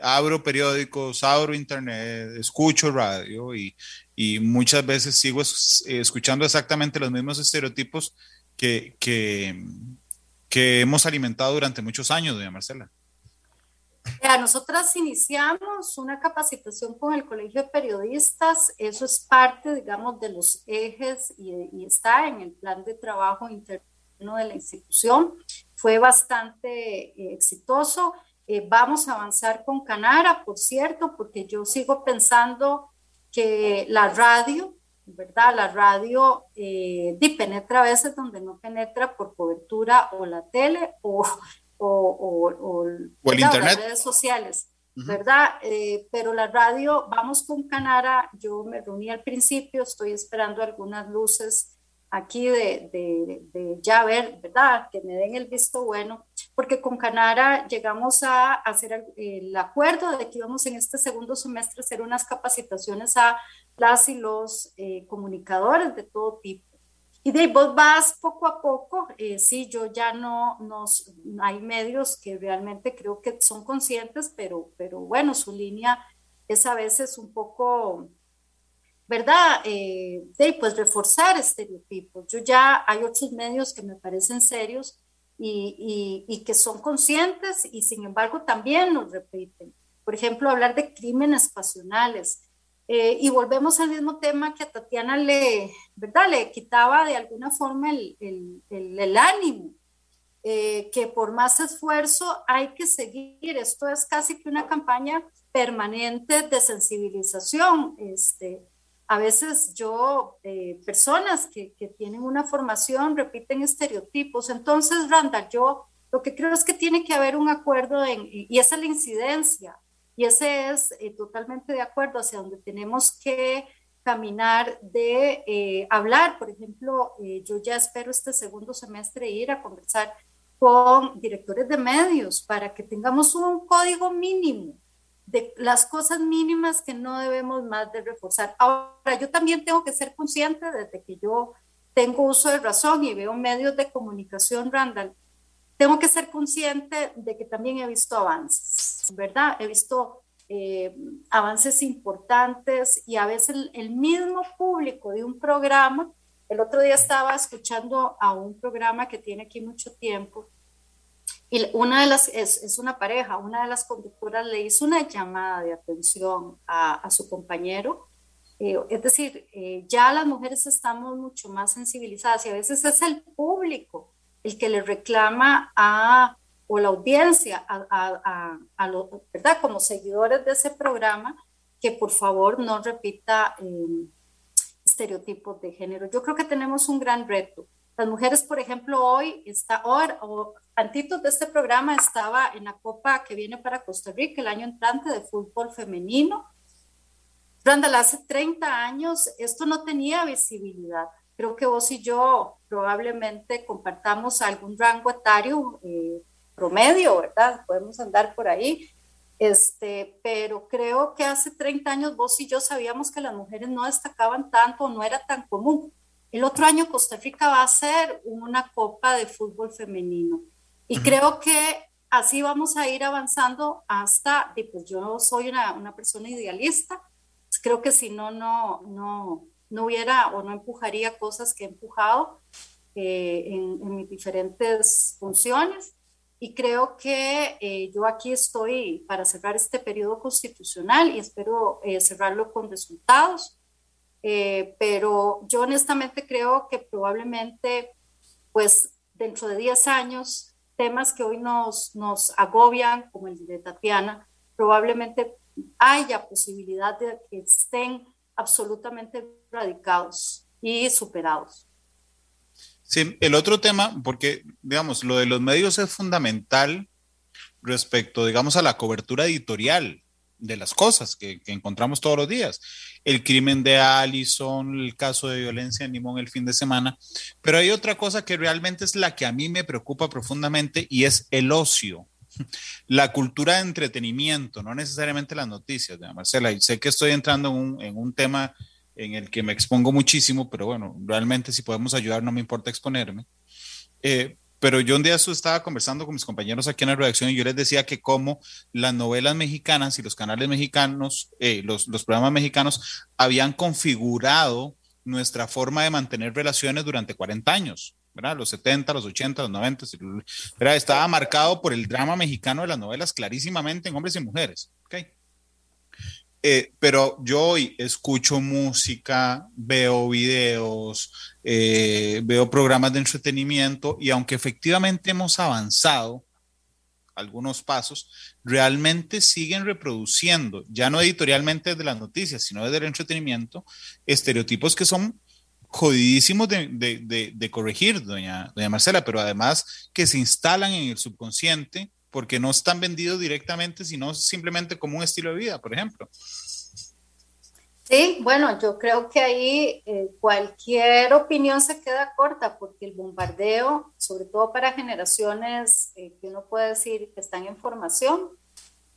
[SPEAKER 2] abro periódicos, abro internet, escucho radio y, y muchas veces sigo escuchando exactamente los mismos estereotipos que, que, hemos alimentado durante muchos años, doña Marcela.
[SPEAKER 3] nosotras iniciamos una capacitación con el Colegio de Periodistas, eso es parte, digamos, de los ejes y, está en el plan de trabajo interno de la institución. Fue bastante eh, exitoso. Eh, vamos a avanzar con Canara, por cierto, porque yo sigo pensando que la radio ¿verdad? La radio eh, penetra a veces donde no penetra por cobertura o la tele o, o,
[SPEAKER 2] el internet.
[SPEAKER 3] las redes sociales, ¿verdad? Eh, pero la radio, vamos con Canara, yo me reuní al principio, estoy esperando algunas luces aquí de, de, de, ya ver, ¿verdad? Que me den el visto bueno, porque con Canara llegamos a hacer el, acuerdo de que íbamos en este segundo semestre a hacer unas capacitaciones a las y los eh, comunicadores de todo tipo. Y de ahí vos vas poco a poco, eh, sí, yo ya no, nos, hay medios que realmente creo que son conscientes, pero, pero bueno, su línea es a veces un poco, ¿verdad? Eh, de pues reforzar estereotipos. Yo ya hay otros medios que me parecen serios y, que son conscientes y sin embargo también nos repiten. Por ejemplo, hablar de crímenes pasionales. Eh, y volvemos al mismo tema que a Tatiana le, ¿verdad? le quitaba de alguna forma el, ánimo, eh, que por más esfuerzo hay que seguir. Esto es casi que una campaña permanente de sensibilización. Este, a veces yo, eh, personas que, que, tienen una formación repiten estereotipos. Entonces, Randa, yo lo que creo es que tiene que haber un acuerdo en, y esa es la incidencia. Y ese es eh, totalmente de acuerdo hacia donde tenemos que caminar de eh, hablar. Por ejemplo, yo ya espero este segundo semestre ir a conversar con directores de medios para que tengamos un código mínimo de las cosas mínimas que no debemos más de reforzar. Ahora, yo también tengo que ser consciente desde que yo tengo uso de razón y veo medios de comunicación, Randall, tengo que ser consciente de que también he visto avances, ¿verdad? He visto eh, avances importantes y a veces el, el mismo público de un programa, el otro día estaba escuchando a un programa que tiene aquí mucho tiempo, y una de las, es, es, una pareja, una de las conductoras le hizo una llamada de atención a, a su compañero. Eh, es decir, eh, ya las mujeres estamos mucho más sensibilizadas y a veces es el público el que le reclama a, o la audiencia, a, a, a los, ¿verdad? Como seguidores de ese programa, que por favor no repita eh, estereotipos de género. Yo creo que tenemos un gran reto. Las mujeres, por ejemplo, hoy, está, o, antitos de este programa estaba en la Copa que viene para Costa Rica el año entrante de fútbol femenino. Randall, hace 30 años esto no tenía visibilidad. Creo que vos y yo probablemente compartamos algún rango etario eh, promedio, ¿verdad? Podemos andar por ahí. Este, pero creo que hace 30 años vos y yo sabíamos que las mujeres no destacaban tanto, no era tan común. El otro año Costa Rica va a ser una copa de fútbol femenino. Y creo que así vamos a ir avanzando hasta, pues yo soy una, una persona idealista, creo que si no, no, no, no hubiera o no empujaría cosas que he empujado eh, en, en, mis diferentes funciones. Y creo que eh, yo aquí estoy para cerrar este periodo constitucional y espero eh, cerrarlo con resultados. Eh, pero yo honestamente creo que probablemente, pues dentro de 10 años, temas que hoy nos, nos agobian, como el de Tatiana, probablemente haya posibilidad de que estén absolutamente radicados y superados.
[SPEAKER 2] Sí, el otro tema, porque digamos, lo de los medios es fundamental respecto, digamos, a la cobertura editorial de las cosas que, encontramos todos los días. El crimen de Allison, el caso de violencia en Limón el fin de semana. Pero hay otra cosa que realmente es la que a mí me preocupa profundamente y es el ocio. La cultura de entretenimiento, no necesariamente las noticias, Marcela. Y sé que estoy entrando en un, en un tema en el que me expongo muchísimo, pero bueno, realmente si podemos ayudar no me importa exponerme. Eh, pero yo un día estaba conversando con mis compañeros aquí en la redacción y yo les decía que como las novelas mexicanas y los canales mexicanos, eh, los, los, programas mexicanos habían configurado nuestra forma de mantener relaciones durante 40 años, ¿verdad? Los 70, los 80, los 90, ¿verdad? Estaba marcado por el drama mexicano de las novelas clarísimamente en hombres y mujeres, ¿ok? Eh, pero yo hoy escucho música, veo videos, eh, veo programas de entretenimiento y aunque efectivamente hemos avanzado algunos pasos, realmente siguen reproduciendo, ya no editorialmente desde las noticias, sino desde el entretenimiento, estereotipos que son jodidísimos de, de, de, corregir, doña, doña Marcela, pero además que se instalan en el subconsciente porque no están vendidos directamente, sino simplemente como un estilo de vida, por ejemplo.
[SPEAKER 3] Sí, bueno, yo creo que ahí eh, cualquier opinión se queda corta porque el bombardeo, sobre todo para generaciones eh, que uno puede decir que están en formación,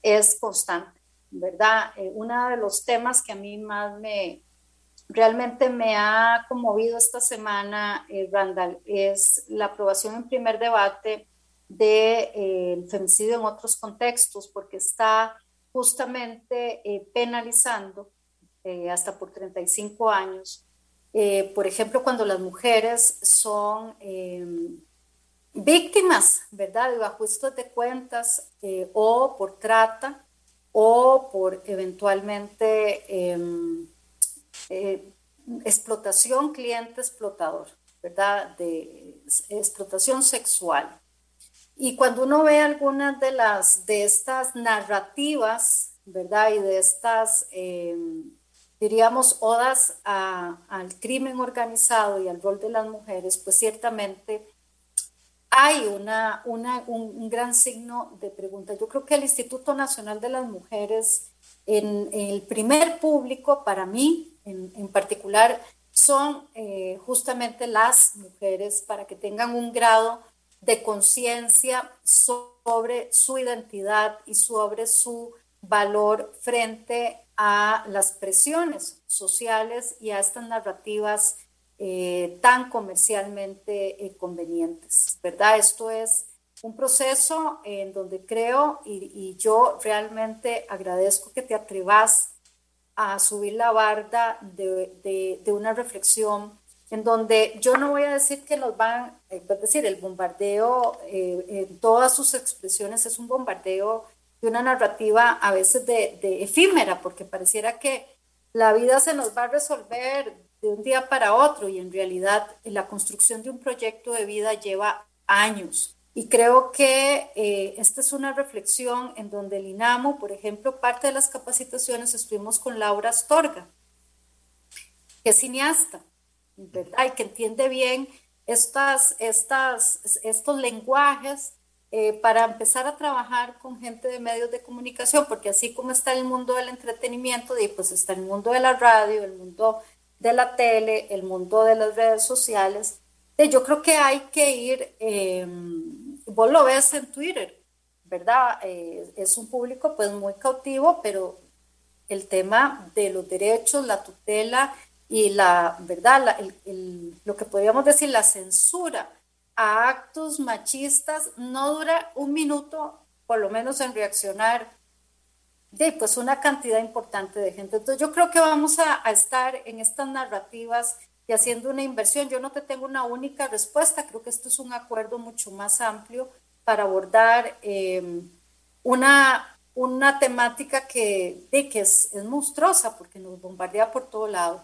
[SPEAKER 3] es constante, ¿verdad? Eh, uno de los temas que a mí más me, realmente me ha conmovido esta semana, Randall, es la aprobación en primer debate del femicidio en otros contextos, porque está justamente penalizando eh, hasta por 35 años. Eh, por ejemplo, cuando las mujeres son, em, víctimas, ¿verdad? De ajustes de cuentas eh, o por trata o por eventualmente em, eh, explotación cliente explotador, ¿verdad? De explotación sexual. Y cuando uno ve algunas de las de estas narrativas, ¿verdad? Y de estas, em, diríamos, odas al crimen organizado y al rol de las mujeres, pues ciertamente hay una, un, gran signo de pregunta. Yo creo que el Instituto Nacional de las Mujeres, en, el primer público, para mí en, particular, son eh, justamente las mujeres para que tengan un grado de conciencia sobre su identidad y sobre su valor frente a las presiones sociales y a estas narrativas eh, tan comercialmente eh, convenientes, ¿verdad? Esto es un proceso en donde creo y, yo realmente agradezco que te atrevas a subir la barda de, una reflexión en donde yo no voy a decir que nos van, eh, es decir, el bombardeo en todas sus expresiones es un bombardeo de una narrativa a veces de, efímera, porque pareciera que la vida se nos va a resolver de un día para otro y en realidad la construcción de un proyecto de vida lleva años. Y creo que eh, esta es una reflexión en donde el INAMO, por ejemplo, parte de las capacitaciones estuvimos con Laura Astorga, que es cineasta, ¿verdad? Y que entiende bien estas, estas, estos lenguajes eh, para empezar a trabajar con gente de medios de comunicación, porque así como está el mundo del entretenimiento, pues está el mundo de la radio, el mundo de la tele, el mundo de las redes sociales, yo creo que hay que ir, eh, vos lo ves en Twitter, ¿verdad? Eh, es un público pues muy cautivo, pero el tema de los derechos, la tutela y la, ¿verdad? lo que podríamos decir, la censura a actos machistas no dura un minuto, por lo menos en reaccionar de pues una cantidad importante de gente. Entonces yo creo que vamos a, estar en estas narrativas y haciendo una inversión. Yo no te tengo una única respuesta, creo que esto es un acuerdo mucho más amplio para abordar em, una, una temática que, de, que es, es, monstruosa porque nos bombardea por todo lado.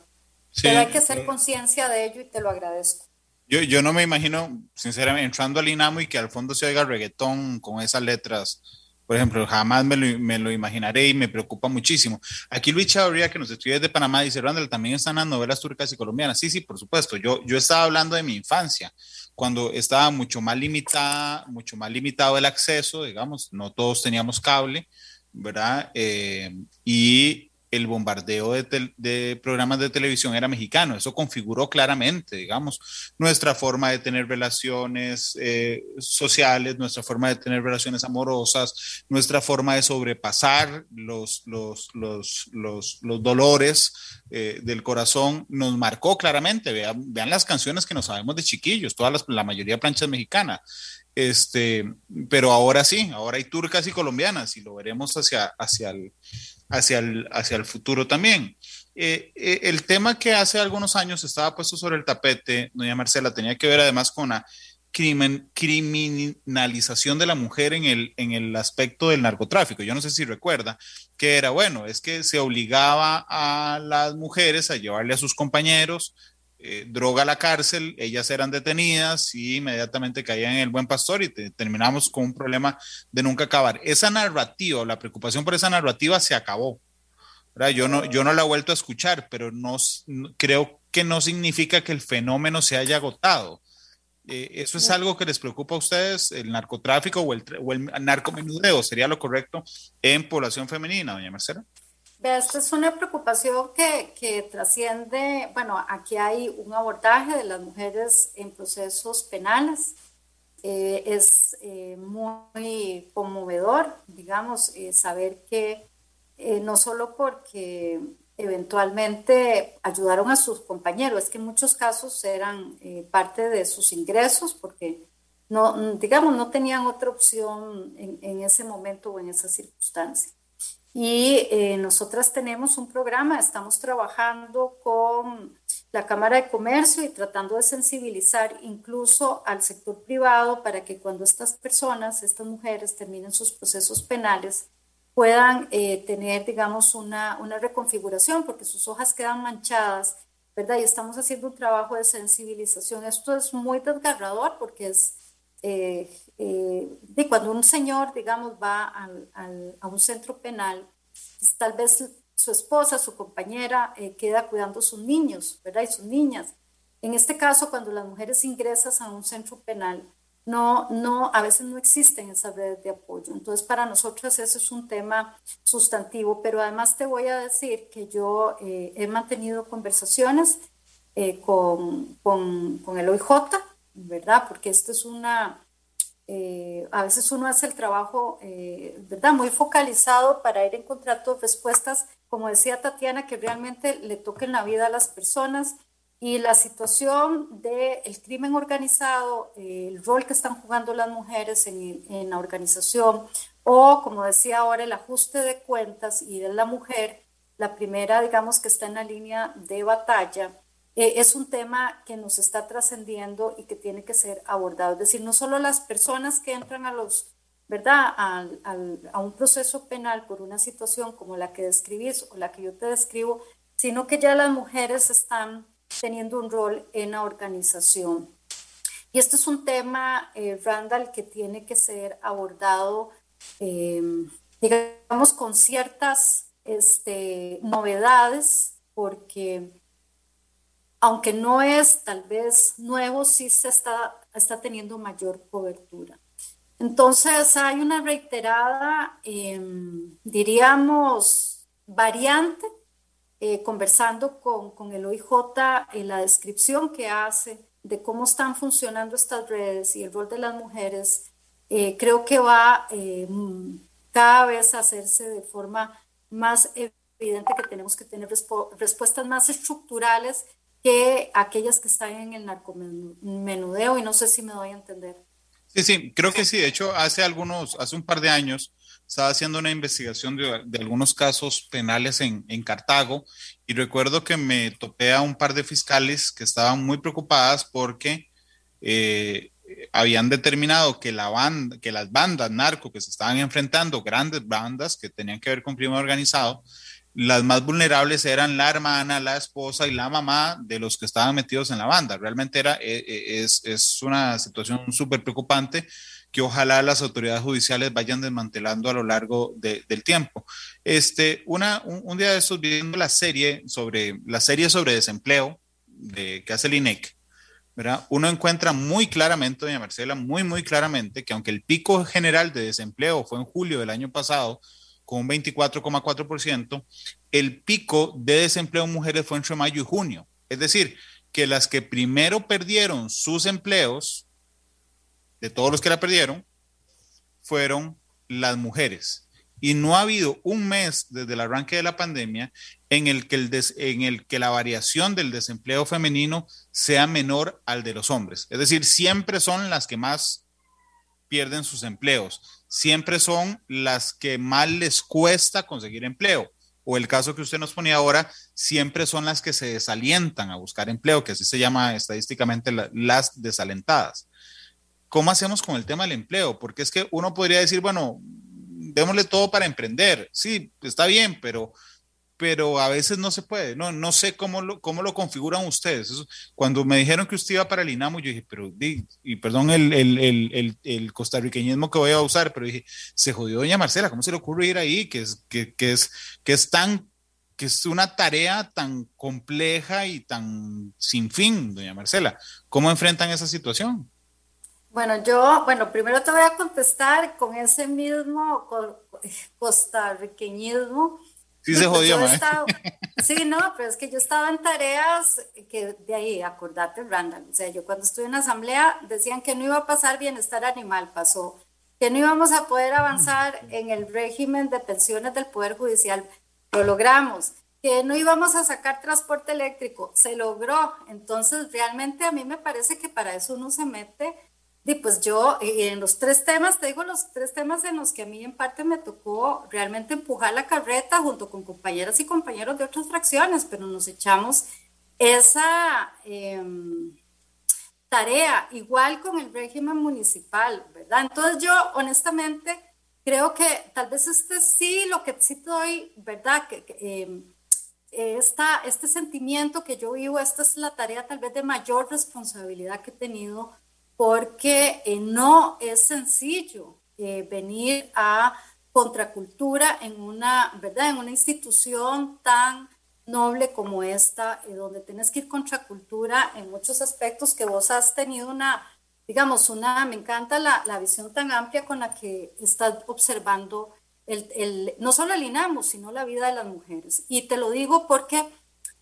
[SPEAKER 3] Pero hay que hacer conciencia de ello y te lo agradezco.
[SPEAKER 2] Yo, yo no me imagino, sinceramente, entrando al INAMO y que al fondo se oiga reggaetón con esas letras por ejemplo, jamás me lo, imaginaré y me preocupa muchísimo. Aquí Luis Chavarría, que nos escribe desde Panamá, dice, Randall, también están las novelas turcas y colombianas. Sí, sí, por supuesto. Yo, yo estaba hablando de mi infancia, cuando estaba mucho más limitada, mucho más limitado el acceso, digamos, no todos teníamos cable, ¿verdad? Eh, y el bombardeo de, programas de televisión era mexicano. Eso configuró claramente, digamos, nuestra forma de tener relaciones eh, sociales, nuestra forma de tener relaciones amorosas, nuestra forma de sobrepasar los, dolores eh, del corazón, nos marcó claramente. Vean, vean, las canciones que nos sabemos de chiquillos, todas la mayoría planchas mexicanas. Este, pero ahora sí, ahora hay turcas y colombianas y lo veremos hacia, hacia el hacia el, hacia el futuro también. Eh, eh, el tema que hace algunos años estaba puesto sobre el tapete, doña Marcela, tenía que ver además con la crimen, criminalización de la mujer en el, en el aspecto del narcotráfico. Yo no sé si recuerda que era, bueno, es que se obligaba a las mujeres a llevarle a sus compañeros eh, droga a la cárcel, ellas eran detenidas y inmediatamente caían en el buen pastor y terminamos con un problema de nunca acabar. Esa narrativa, la preocupación por esa narrativa se acabó. Yo no, yo no la he vuelto a escuchar, pero no, creo que no significa que el fenómeno se haya agotado. Eh, ¿Eso es algo que les preocupa a ustedes, el narcotráfico o el, o el narcomenudeo? ¿Sería lo correcto en población femenina, doña Marcela?
[SPEAKER 3] Esta es una preocupación que, trasciende, bueno, aquí hay un abordaje de las mujeres en procesos penales. Eh, es eh, muy conmovedor, digamos, eh, saber que no solo porque eventualmente ayudaron a sus compañeros, es que en muchos casos eran parte de sus ingresos porque no, digamos, no tenían otra opción en, en ese momento o en esa circunstancia. Y eh, nosotras tenemos un programa, estamos trabajando con la Cámara de Comercio y tratando de sensibilizar incluso al sector privado para que cuando estas personas, estas mujeres terminen sus procesos penales, puedan eh, tener, digamos, una, una reconfiguración, porque sus hojas quedan manchadas, ¿verdad? Y estamos haciendo un trabajo de sensibilización. Esto es muy desgarrador porque es, eh, eh, de cuando un señor, digamos, va al, a un centro penal, tal vez su esposa, su compañera, eh, queda cuidando sus niños, ¿verdad? Y sus niñas. En este caso, cuando las mujeres ingresan a un centro penal, no, no, a veces no existen esas redes de apoyo. Entonces, para nosotros ese es un tema sustantivo, pero además te voy a decir que yo eh, he mantenido conversaciones eh, con, con, con, el OIJ, ¿verdad? Porque esto es una, a veces uno hace el trabajo, ¿verdad? Muy focalizado para ir encontrando respuestas como decía Tatiana, que realmente le toquen la vida a las personas y la situación del crimen organizado, el rol que están jugando las mujeres en, en, la organización, o como decía ahora, el ajuste de cuentas y de la mujer, la primera, digamos, que está en la línea de batalla, eh, es un tema que nos está trascendiendo y que tiene que ser abordado. Es decir, no solo las personas que entran a los ¿verdad? a un proceso penal por una situación como la que describís o la que yo te describo, sino que ya las mujeres están teniendo un rol en la organización. Y este es un tema, eh, Randall, que tiene que ser abordado, eh, digamos, con ciertas este, novedades, porque aunque no es tal vez nuevo, sí se está, está teniendo mayor cobertura. Entonces hay una reiterada, em, diríamos, variante, eh, conversando con, con, el OIJ en la descripción que hace de cómo están funcionando estas redes y el rol de las mujeres, eh, creo que va em, cada vez a hacerse de forma más evidente que tenemos que tener respuestas más estructurales que aquellas que están en el narcomenudeo y no sé si me doy a entender.
[SPEAKER 2] Sí, sí, creo que sí. De hecho, hace algunos, hace un par de años, estaba haciendo una investigación de, algunos casos penales en, en, Cartago y recuerdo que me topé a un par de fiscales que estaban muy preocupadas porque eh, habían determinado que, la banda, que las bandas narco que se estaban enfrentando, grandes bandas que tenían que ver con crimen organizado, las más vulnerables eran la hermana, la esposa y la mamá de los que estaban metidos en la banda. Realmente era, e, e, es, es una situación súper preocupante que ojalá las autoridades judiciales vayan desmantelando a lo largo del tiempo. Este, una, un, día de estos, viendo la serie sobre, la serie sobre desempleo de, que hace el INEC, ¿verdad? uno encuentra muy claramente, doña Marcela, muy, muy claramente que aunque el pico general de desempleo fue en julio del año pasado, con un 24,4%, el pico de desempleo en mujeres fue entre mayo y junio. Es decir, que las que primero perdieron sus empleos, de todos los que la perdieron, fueron las mujeres. Y no ha habido un mes desde el arranque de la pandemia en el que, el en el que la variación del desempleo femenino sea menor al de los hombres. Es decir, siempre son las que más pierden sus empleos siempre son las que más les cuesta conseguir empleo. O el caso que usted nos ponía ahora, siempre son las que se desalientan a buscar empleo, que así se llama estadísticamente las desalentadas. ¿Cómo hacemos con el tema del empleo? Porque es que uno podría decir, bueno, démosle todo para emprender. Sí, está bien, pero pero a veces no se puede. No, no sé cómo lo, cómo lo configuran ustedes. cuando me dijeron que usted iba para el INAMO, yo dije, pero, y, perdón el, el, el, el, costarriqueñismo que voy a usar, pero dije, se jodió doña Marcela, ¿cómo se le ocurre ir ahí? Que es, que, que es, que es tan que es una tarea tan compleja y tan sin fin, doña Marcela. ¿Cómo enfrentan esa situación?
[SPEAKER 3] Bueno, yo, bueno, primero te voy a contestar con ese mismo costarriqueñismo
[SPEAKER 2] Sí se pues jodió,
[SPEAKER 3] Sí, no, pero es que yo estaba en tareas que de ahí, acordate, Randall. O sea, yo cuando estuve en asamblea decían que no iba a pasar bienestar animal, pasó. Que no íbamos a poder avanzar en el régimen de pensiones del Poder Judicial, lo logramos. Que no íbamos a sacar transporte eléctrico, se logró. Entonces, realmente a mí me parece que para eso uno se mete y pues yo, en los tres temas, te digo los tres temas en los que a mí en parte me tocó realmente empujar la carreta junto con compañeras y compañeros de otras fracciones, pero nos echamos esa em, tarea, igual con el régimen municipal, ¿verdad? Entonces yo honestamente creo que tal vez este sí, lo que sí doy, ¿verdad? Que, em, esta, este sentimiento que yo vivo, esta es la tarea tal vez de mayor responsabilidad que he tenido, porque eh, no es sencillo eh, venir a contracultura en una, ¿verdad? En una institución tan noble como esta, eh, donde tienes que ir contracultura en muchos aspectos que vos has tenido una, digamos, una, me encanta la, la visión tan amplia con la que estás observando el, el, no solo el INAMU, sino la vida de las mujeres. Y te lo digo porque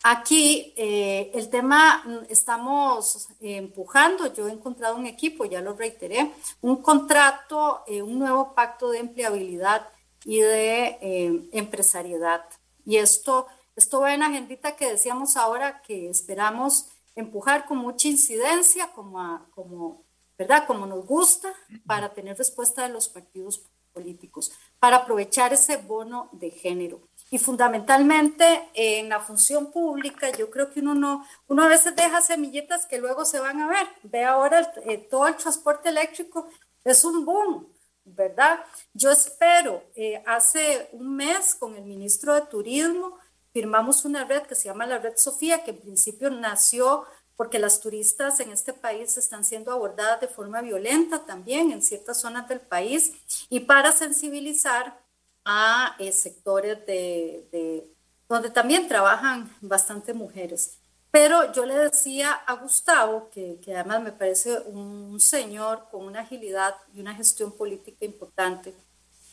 [SPEAKER 3] aquí eh, el tema mm, estamos empujando, yo he encontrado un equipo, ya lo reiteré, un contrato, eh, un nuevo pacto de empleabilidad y de eh, empresariedad. Y esto esto va en la agendita que decíamos ahora que esperamos empujar con mucha incidencia, como, como, ¿verdad? como nos gusta, para tener respuesta de los partidos políticos, para aprovechar ese bono de género. Y fundamentalmente en la función pública, yo creo que uno no, uno a veces deja semilletas que luego se van a ver. Ve ahora eh, todo el transporte eléctrico, es un boom, ¿verdad? Yo espero, eh, hace un mes con el ministro de Turismo, firmamos una red que se llama la Red Sofía, que en principio nació porque las turistas en este país están siendo abordadas de forma violenta también en ciertas zonas del país y para sensibilizar a eh, sectores de, donde también trabajan bastante mujeres. Pero yo le decía a Gustavo, que, que además me parece un señor con una agilidad y una gestión política importante,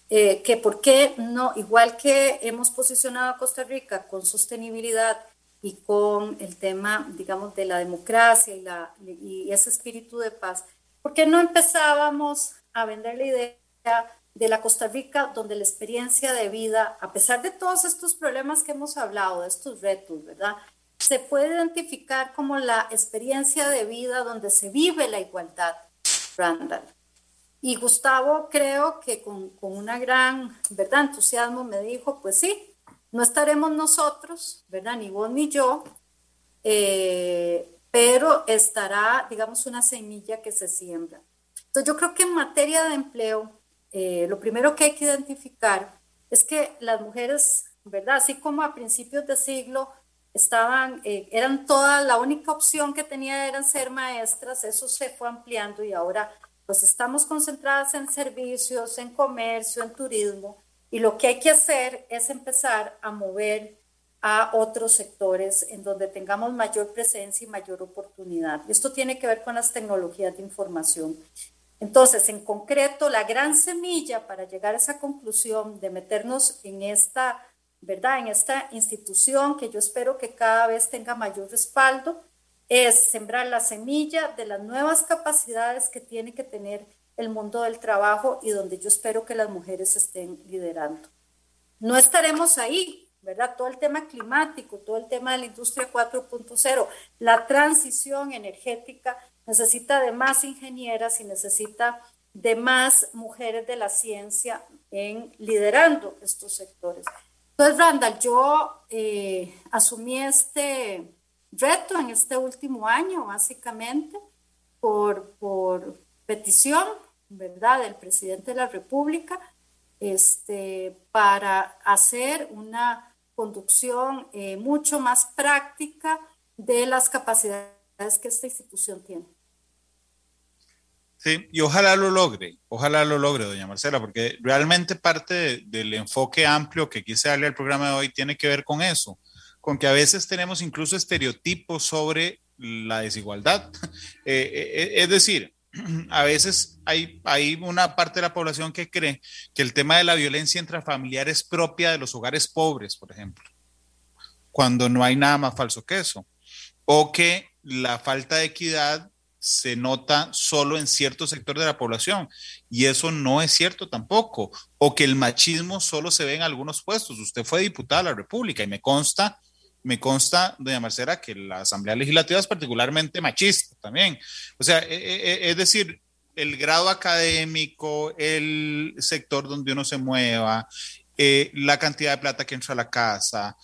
[SPEAKER 3] eh, que por qué no, igual que hemos posicionado a Costa Rica con sostenibilidad y con el tema, digamos, de la democracia y, la, y ese espíritu de paz, ¿por qué no empezábamos a vender la idea de la Costa Rica donde la experiencia de vida, a pesar de todos estos problemas que hemos hablado, de estos retos, ¿verdad? Se puede identificar como la experiencia de vida donde se vive la igualdad, Randall. Y Gustavo creo que con, con una gran, ¿verdad?, entusiasmo me dijo, pues sí, no estaremos nosotros, ¿verdad?, ni vos ni yo, eh, pero estará, digamos, una semilla que se siembra. Entonces yo creo que en materia de empleo, eh, lo primero que hay que identificar es que las mujeres, ¿verdad? Así como a principios de siglo estaban, eh, eran toda, la única opción que tenía eran ser maestras, eso se fue ampliando y ahora pues estamos concentradas en servicios, en comercio, en turismo, y lo que hay que hacer es empezar a mover a otros sectores en donde tengamos mayor presencia y mayor oportunidad. Esto tiene que ver con las tecnologías de información. Entonces, en concreto, la gran semilla para llegar a esa conclusión de meternos en esta, ¿verdad? En esta institución que yo espero que cada vez tenga mayor respaldo, es sembrar la semilla de las nuevas capacidades que tiene que tener el mundo del trabajo y donde yo espero que las mujeres estén liderando. No estaremos ahí, ¿verdad? Todo el tema climático, todo el tema de la industria 4.0, la transición energética necesita de más ingenieras y necesita de más mujeres de la ciencia en liderando estos sectores. Entonces, Randall, yo eh, asumí este, reto en este último año, básicamente, por, por petición, ¿verdad?, del presidente de la República, este, para hacer una conducción eh, mucho más práctica de las capacidades que esta institución tiene.
[SPEAKER 2] Sí, y ojalá lo logre, ojalá lo logre, doña Marcela, porque realmente parte del enfoque amplio que quise darle al programa de hoy tiene que ver con eso, con que a veces tenemos incluso estereotipos sobre la desigualdad. Eh, eh, es decir, a veces hay, hay una parte de la población que cree que el tema de la violencia intrafamiliar es propia de los hogares pobres, por ejemplo, cuando no hay nada más falso que eso. O que la falta de equidad se nota solo en cierto sector de la población y eso no es cierto tampoco. O que el machismo solo se ve en algunos puestos. Usted fue diputada de la República y me consta me consta, doña Marcela, que la Asamblea Legislativa es particularmente machista también. O sea, e, e, e, es decir, el grado académico, el sector donde uno se mueva, eh, la cantidad de plata que entra a la casa,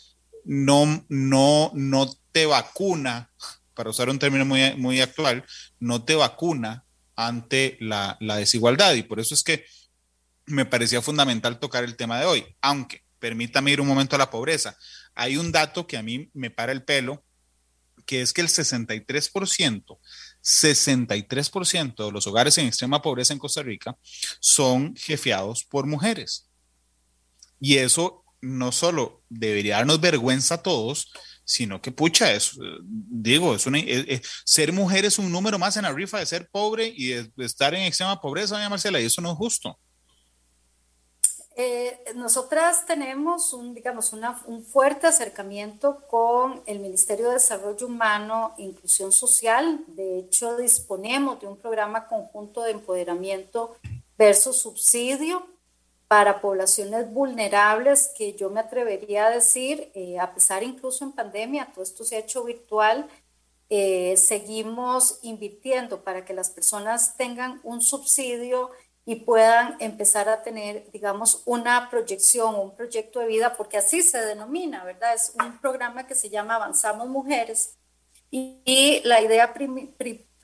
[SPEAKER 2] no, no, no te vacuna, para usar un término muy, muy actual, no te vacuna ante la, la desigualdad. Y por eso es que me parecía fundamental tocar el tema de hoy, aunque permítame ir un momento a la pobreza. Hay un dato que a mí me para el pelo, que es que el 63%, 63% de los hogares en extrema pobreza en Costa Rica son jefeados por mujeres. Y eso no solo debería darnos vergüenza a todos, sino que pucha, es, digo, es una, ser mujer es un número más en la rifa de ser pobre y de, estar en extrema pobreza, doña Marcela, y eso no es justo.
[SPEAKER 3] Eh, nosotras tenemos un, digamos, un fuerte acercamiento con el Ministerio de Desarrollo Humano e Inclusión Social. De hecho, disponemos de un programa conjunto de empoderamiento versus subsidio para poblaciones vulnerables que yo me atrevería a decir, eh, a pesar incluso en pandemia, todo esto se ha hecho virtual, eh, seguimos invirtiendo para que las personas tengan un subsidio y puedan empezar a tener, digamos, una proyección, un proyecto de vida, porque así se denomina, ¿verdad? Es un programa que se llama Avanzamos Mujeres y, la idea,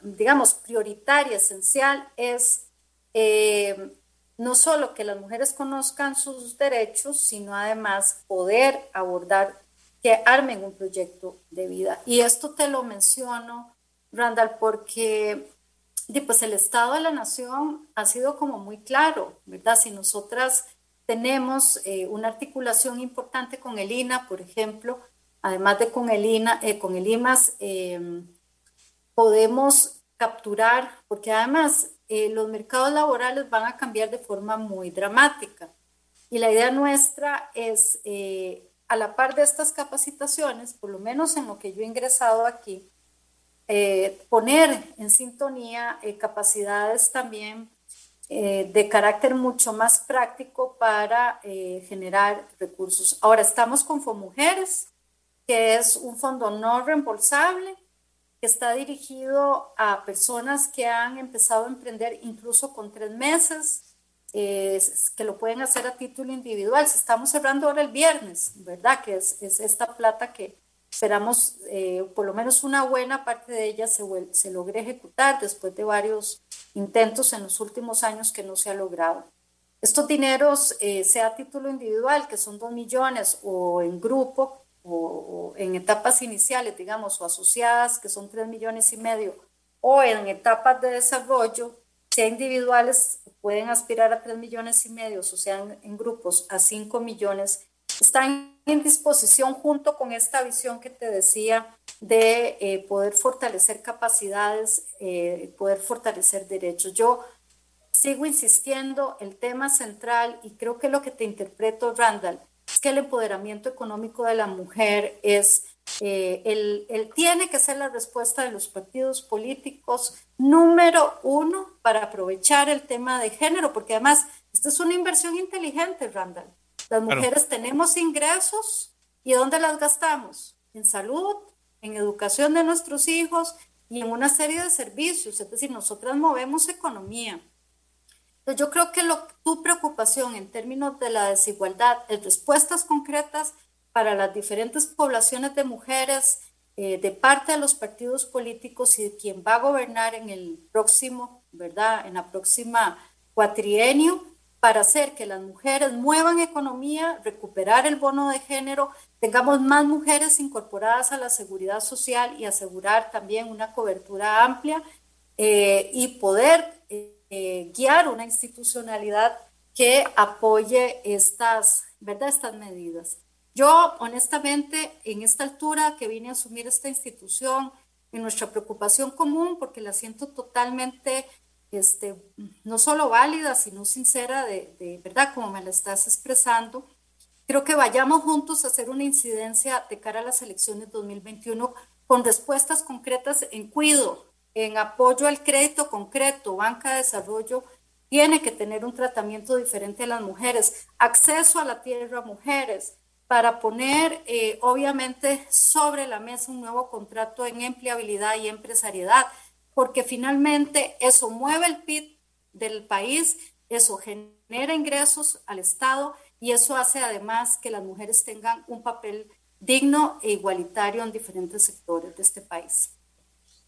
[SPEAKER 3] digamos, prioritaria, esencial es eh, no solo que las mujeres conozcan sus derechos, sino además poder abordar, que armen un proyecto de vida. Y esto te lo menciono, Randall, porque pues el Estado de la Nación ha sido como muy claro, ¿verdad? Si nosotras tenemos eh, una articulación importante con el INA, por ejemplo, además de con el, INA, eh, con el IMAS, em, podemos capturar, porque además eh, los mercados laborales van a cambiar de forma muy dramática. Y la idea nuestra es, a la par de estas capacitaciones, por lo menos en lo que yo he ingresado aquí, eh, poner en sintonía eh, capacidades también eh, de carácter mucho más práctico para generar recursos. Ahora estamos con FOMujeres, que es un fondo no reembolsable que está dirigido a personas que han empezado a emprender incluso con tres meses, que lo pueden hacer a título individual. Estamos cerrando ahora el viernes, ¿verdad? Que es, es esta plata que, Esperamos eh, por lo menos una buena parte de ella se, se logre ejecutar después de varios intentos en los últimos años que no se ha logrado. Estos dineros, eh, sea a título individual, que son dos millones, o en grupo, o, en etapas iniciales, digamos, o asociadas, que son tres millones y medio, o en etapas de desarrollo, sea individuales, pueden aspirar a tres millones y medio, o sea, en, grupos, a cinco millones están en disposición junto con esta visión que te decía de eh, poder fortalecer capacidades, eh, poder fortalecer derechos. Yo sigo insistiendo, el tema central, y creo que lo que te interpreto, Randall, que el empoderamiento económico de la mujer es, eh, el, el, tiene que ser la respuesta de los partidos políticos número uno para aprovechar el tema de género, porque además, esta es una inversión inteligente, Randall. Las mujeres tenemos ingresos y ¿dónde las gastamos? En salud, en educación de nuestros hijos y en una serie de servicios. Es decir, nosotras movemos economía. Entonces, yo creo que lo, tu preocupación en términos de la desigualdad es respuestas concretas para las diferentes poblaciones de mujeres eh, de parte de los partidos políticos y de quien va a gobernar en el próximo, ¿verdad? En la próxima cuatrienio para hacer que las mujeres muevan economía, recuperar el bono de género, tengamos más mujeres incorporadas a la seguridad social y asegurar también una cobertura amplia eh, y poder eh, guiar una institucionalidad que apoye estas, ¿verdad? estas medidas. Yo, honestamente, en esta altura que vine a asumir esta institución, en nuestra preocupación común, porque la siento totalmente este, no solo válida, sino sincera, de, verdad, como me la estás expresando. Creo que vayamos juntos a hacer una incidencia de cara a las elecciones 2021 con respuestas concretas en cuido, en apoyo al crédito concreto, banca de desarrollo tiene que tener un tratamiento diferente a las mujeres, acceso a la tierra a mujeres, para poner eh, obviamente sobre la mesa un nuevo contrato en empleabilidad y empresariedad porque finalmente eso mueve el PIB del país, eso genera ingresos al Estado y eso hace además que las mujeres tengan un papel digno e igualitario en diferentes sectores de este país.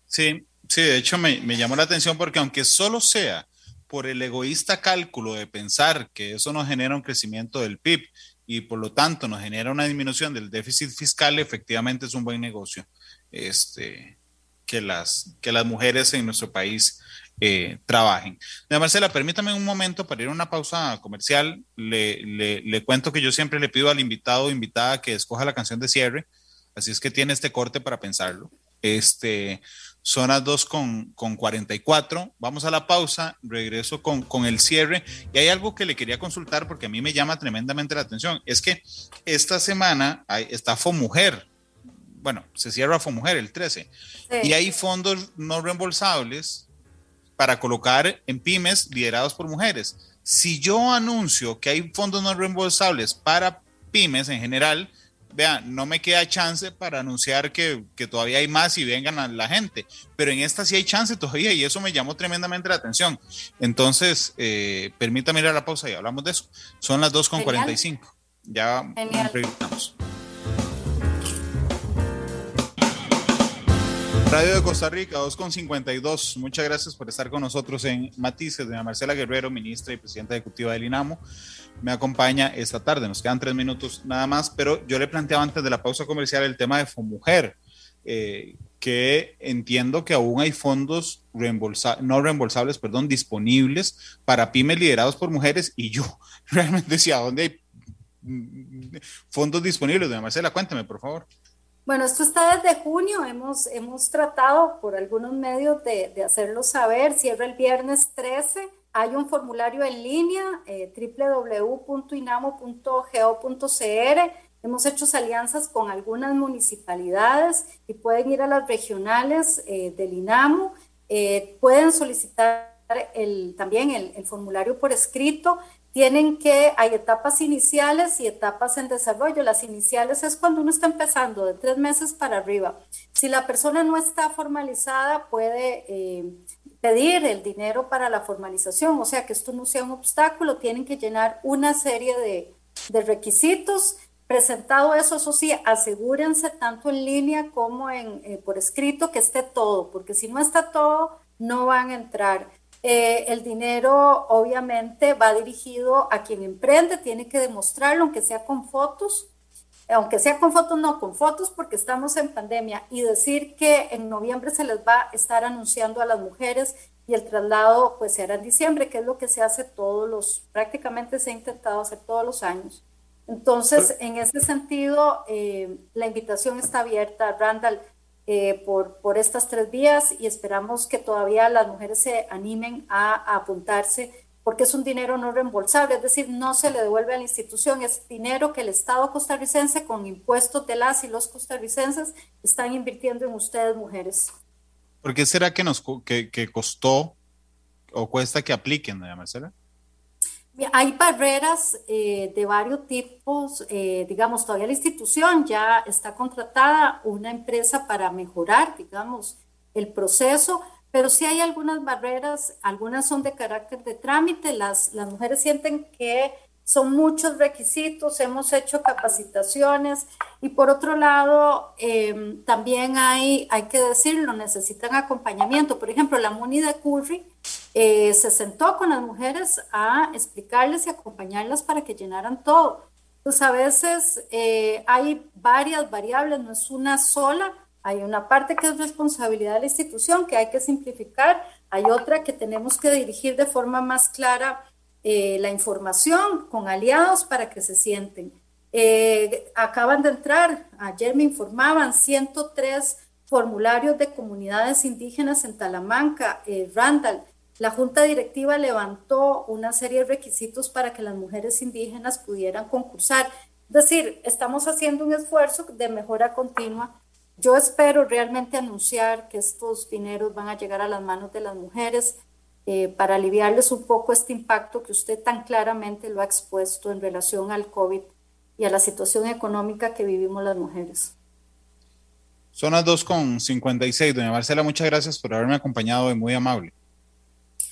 [SPEAKER 2] Sí, sí, de hecho me, me llamó la atención porque aunque solo sea por el egoísta cálculo de pensar que eso nos genera un crecimiento del PIB y por lo tanto nos genera una disminución del déficit fiscal, efectivamente es un buen negocio este, que, las, que las mujeres en nuestro país eh, trabajen. Marcela, permítame un momento para ir a una pausa comercial. Le, le, le, cuento que yo siempre le pido al invitado o invitada que escoja la canción de cierre, así es que tiene este corte para pensarlo. Este, son las 2 con, con 44. Vamos a la pausa, regreso con, con el cierre. Y hay algo que le quería consultar porque a mí me llama tremendamente la atención. Es que esta semana hay, está FOMUJER. Bueno, se cierra FOMUJER el 13. Sí. Y hay fondos no reembolsables para colocar en pymes liderados por mujeres. Si yo anuncio que hay fondos no reembolsables para pymes en general, vean, no me queda chance para anunciar que, que, todavía hay más y vengan a la gente, pero en esta sí hay chance todavía y eso me llamó tremendamente la atención. Entonces, eh, permítame ir a la pausa y hablamos de eso. Son las 2.45. Ya regresamos. Radio de Costa Rica, 2.52. Muchas gracias por estar con nosotros en Matices. Doña Marcela Guerrero, ministra y presidenta ejecutiva del INAMO, me acompaña esta tarde. Nos quedan tres minutos nada más, pero yo le planteaba antes de la pausa comercial el tema de FOMUJER, eh, que entiendo que aún hay fondos no reembolsables, perdón, disponibles para pymes liderados por mujeres y yo realmente decía, ¿dónde hay fondos disponibles? Doña Marcela, cuéntame, por favor.
[SPEAKER 3] Bueno, esto está desde junio, hemos, hemos tratado por algunos medios de, de hacerlo saber, cierra el viernes 13, hay un formulario en línea, eh, www.inamo.go.cr, hemos hecho alianzas con algunas municipalidades y pueden ir a las regionales eh, del INAMO, eh, pueden solicitar el, también el, el formulario por escrito, tienen que, hay etapas iniciales y etapas en desarrollo. Las iniciales es cuando uno está empezando de tres meses para arriba. Si la persona no está formalizada, puede eh, pedir el dinero para la formalización, o sea que esto no sea un obstáculo, tienen que llenar una serie de, de requisitos. Presentado eso, eso sí, asegúrense tanto en línea como en, eh, por escrito que esté todo, porque si no está todo, no van a entrar. Eh, el dinero obviamente va dirigido a quien emprende, tiene que demostrarlo, aunque sea con fotos, aunque sea con fotos, no, con fotos porque estamos en pandemia y decir que en noviembre se les va a estar anunciando a las mujeres y el traslado pues se hará en diciembre, que es lo que se hace todos los, prácticamente se ha intentado hacer todos los años. Entonces, en ese sentido, eh, la invitación está abierta. Randall, eh, por, por estas tres vías y esperamos que todavía las mujeres se animen a, apuntarse porque es un dinero no reembolsable, es decir, no se le devuelve a la institución, es dinero que el Estado costarricense con impuestos de las y los costarricenses están invirtiendo en ustedes, mujeres.
[SPEAKER 2] ¿Por qué será que nos que, que costó o cuesta que apliquen, doña Marcela?
[SPEAKER 3] Hay barreras eh, de varios tipos, eh, digamos, todavía la institución ya está contratada una empresa para mejorar, digamos, el proceso, pero sí hay algunas barreras, algunas son de carácter de trámite, las, las mujeres sienten que son muchos requisitos, hemos hecho capacitaciones y por otro lado, eh, también hay, hay que decirlo, necesitan acompañamiento. Por ejemplo, la MUNI de Curry eh, se sentó con las mujeres a explicarles y acompañarlas para que llenaran todo. Pues a veces eh, hay varias variables, no es una sola. Hay una parte que es responsabilidad de la institución que hay que simplificar, hay otra que tenemos que dirigir de forma más clara eh, la información con aliados para que se sienten. Eh, acaban de entrar, ayer me informaban, 103 formularios de comunidades indígenas en Talamanca, eh, Randall. La Junta Directiva levantó una serie de requisitos para que las mujeres indígenas pudieran concursar. Es decir, estamos haciendo un esfuerzo de mejora continua. Yo espero realmente anunciar que estos dineros van a llegar a las manos de las mujeres eh, para aliviarles un poco este impacto que usted tan claramente lo ha expuesto en relación al COVID y a la situación económica que vivimos las mujeres.
[SPEAKER 2] Son las 2.56. Doña Marcela, muchas gracias por haberme acompañado y muy amable.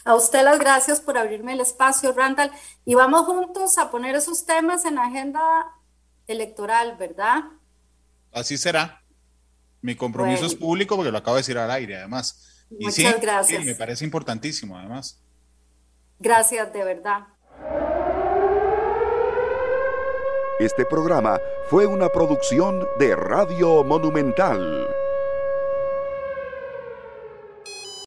[SPEAKER 3] A usted las gracias por abrirme el espacio, Randall. Y vamos juntos a poner esos temas en la agenda electoral, ¿verdad?
[SPEAKER 2] así será. Mi compromiso es público porque lo acabo de decir al aire, además.
[SPEAKER 3] Y Muchas gracias.
[SPEAKER 2] me parece importantísimo, además.
[SPEAKER 3] Gracias, de verdad.
[SPEAKER 1] Este programa fue una producción de Radio Monumental.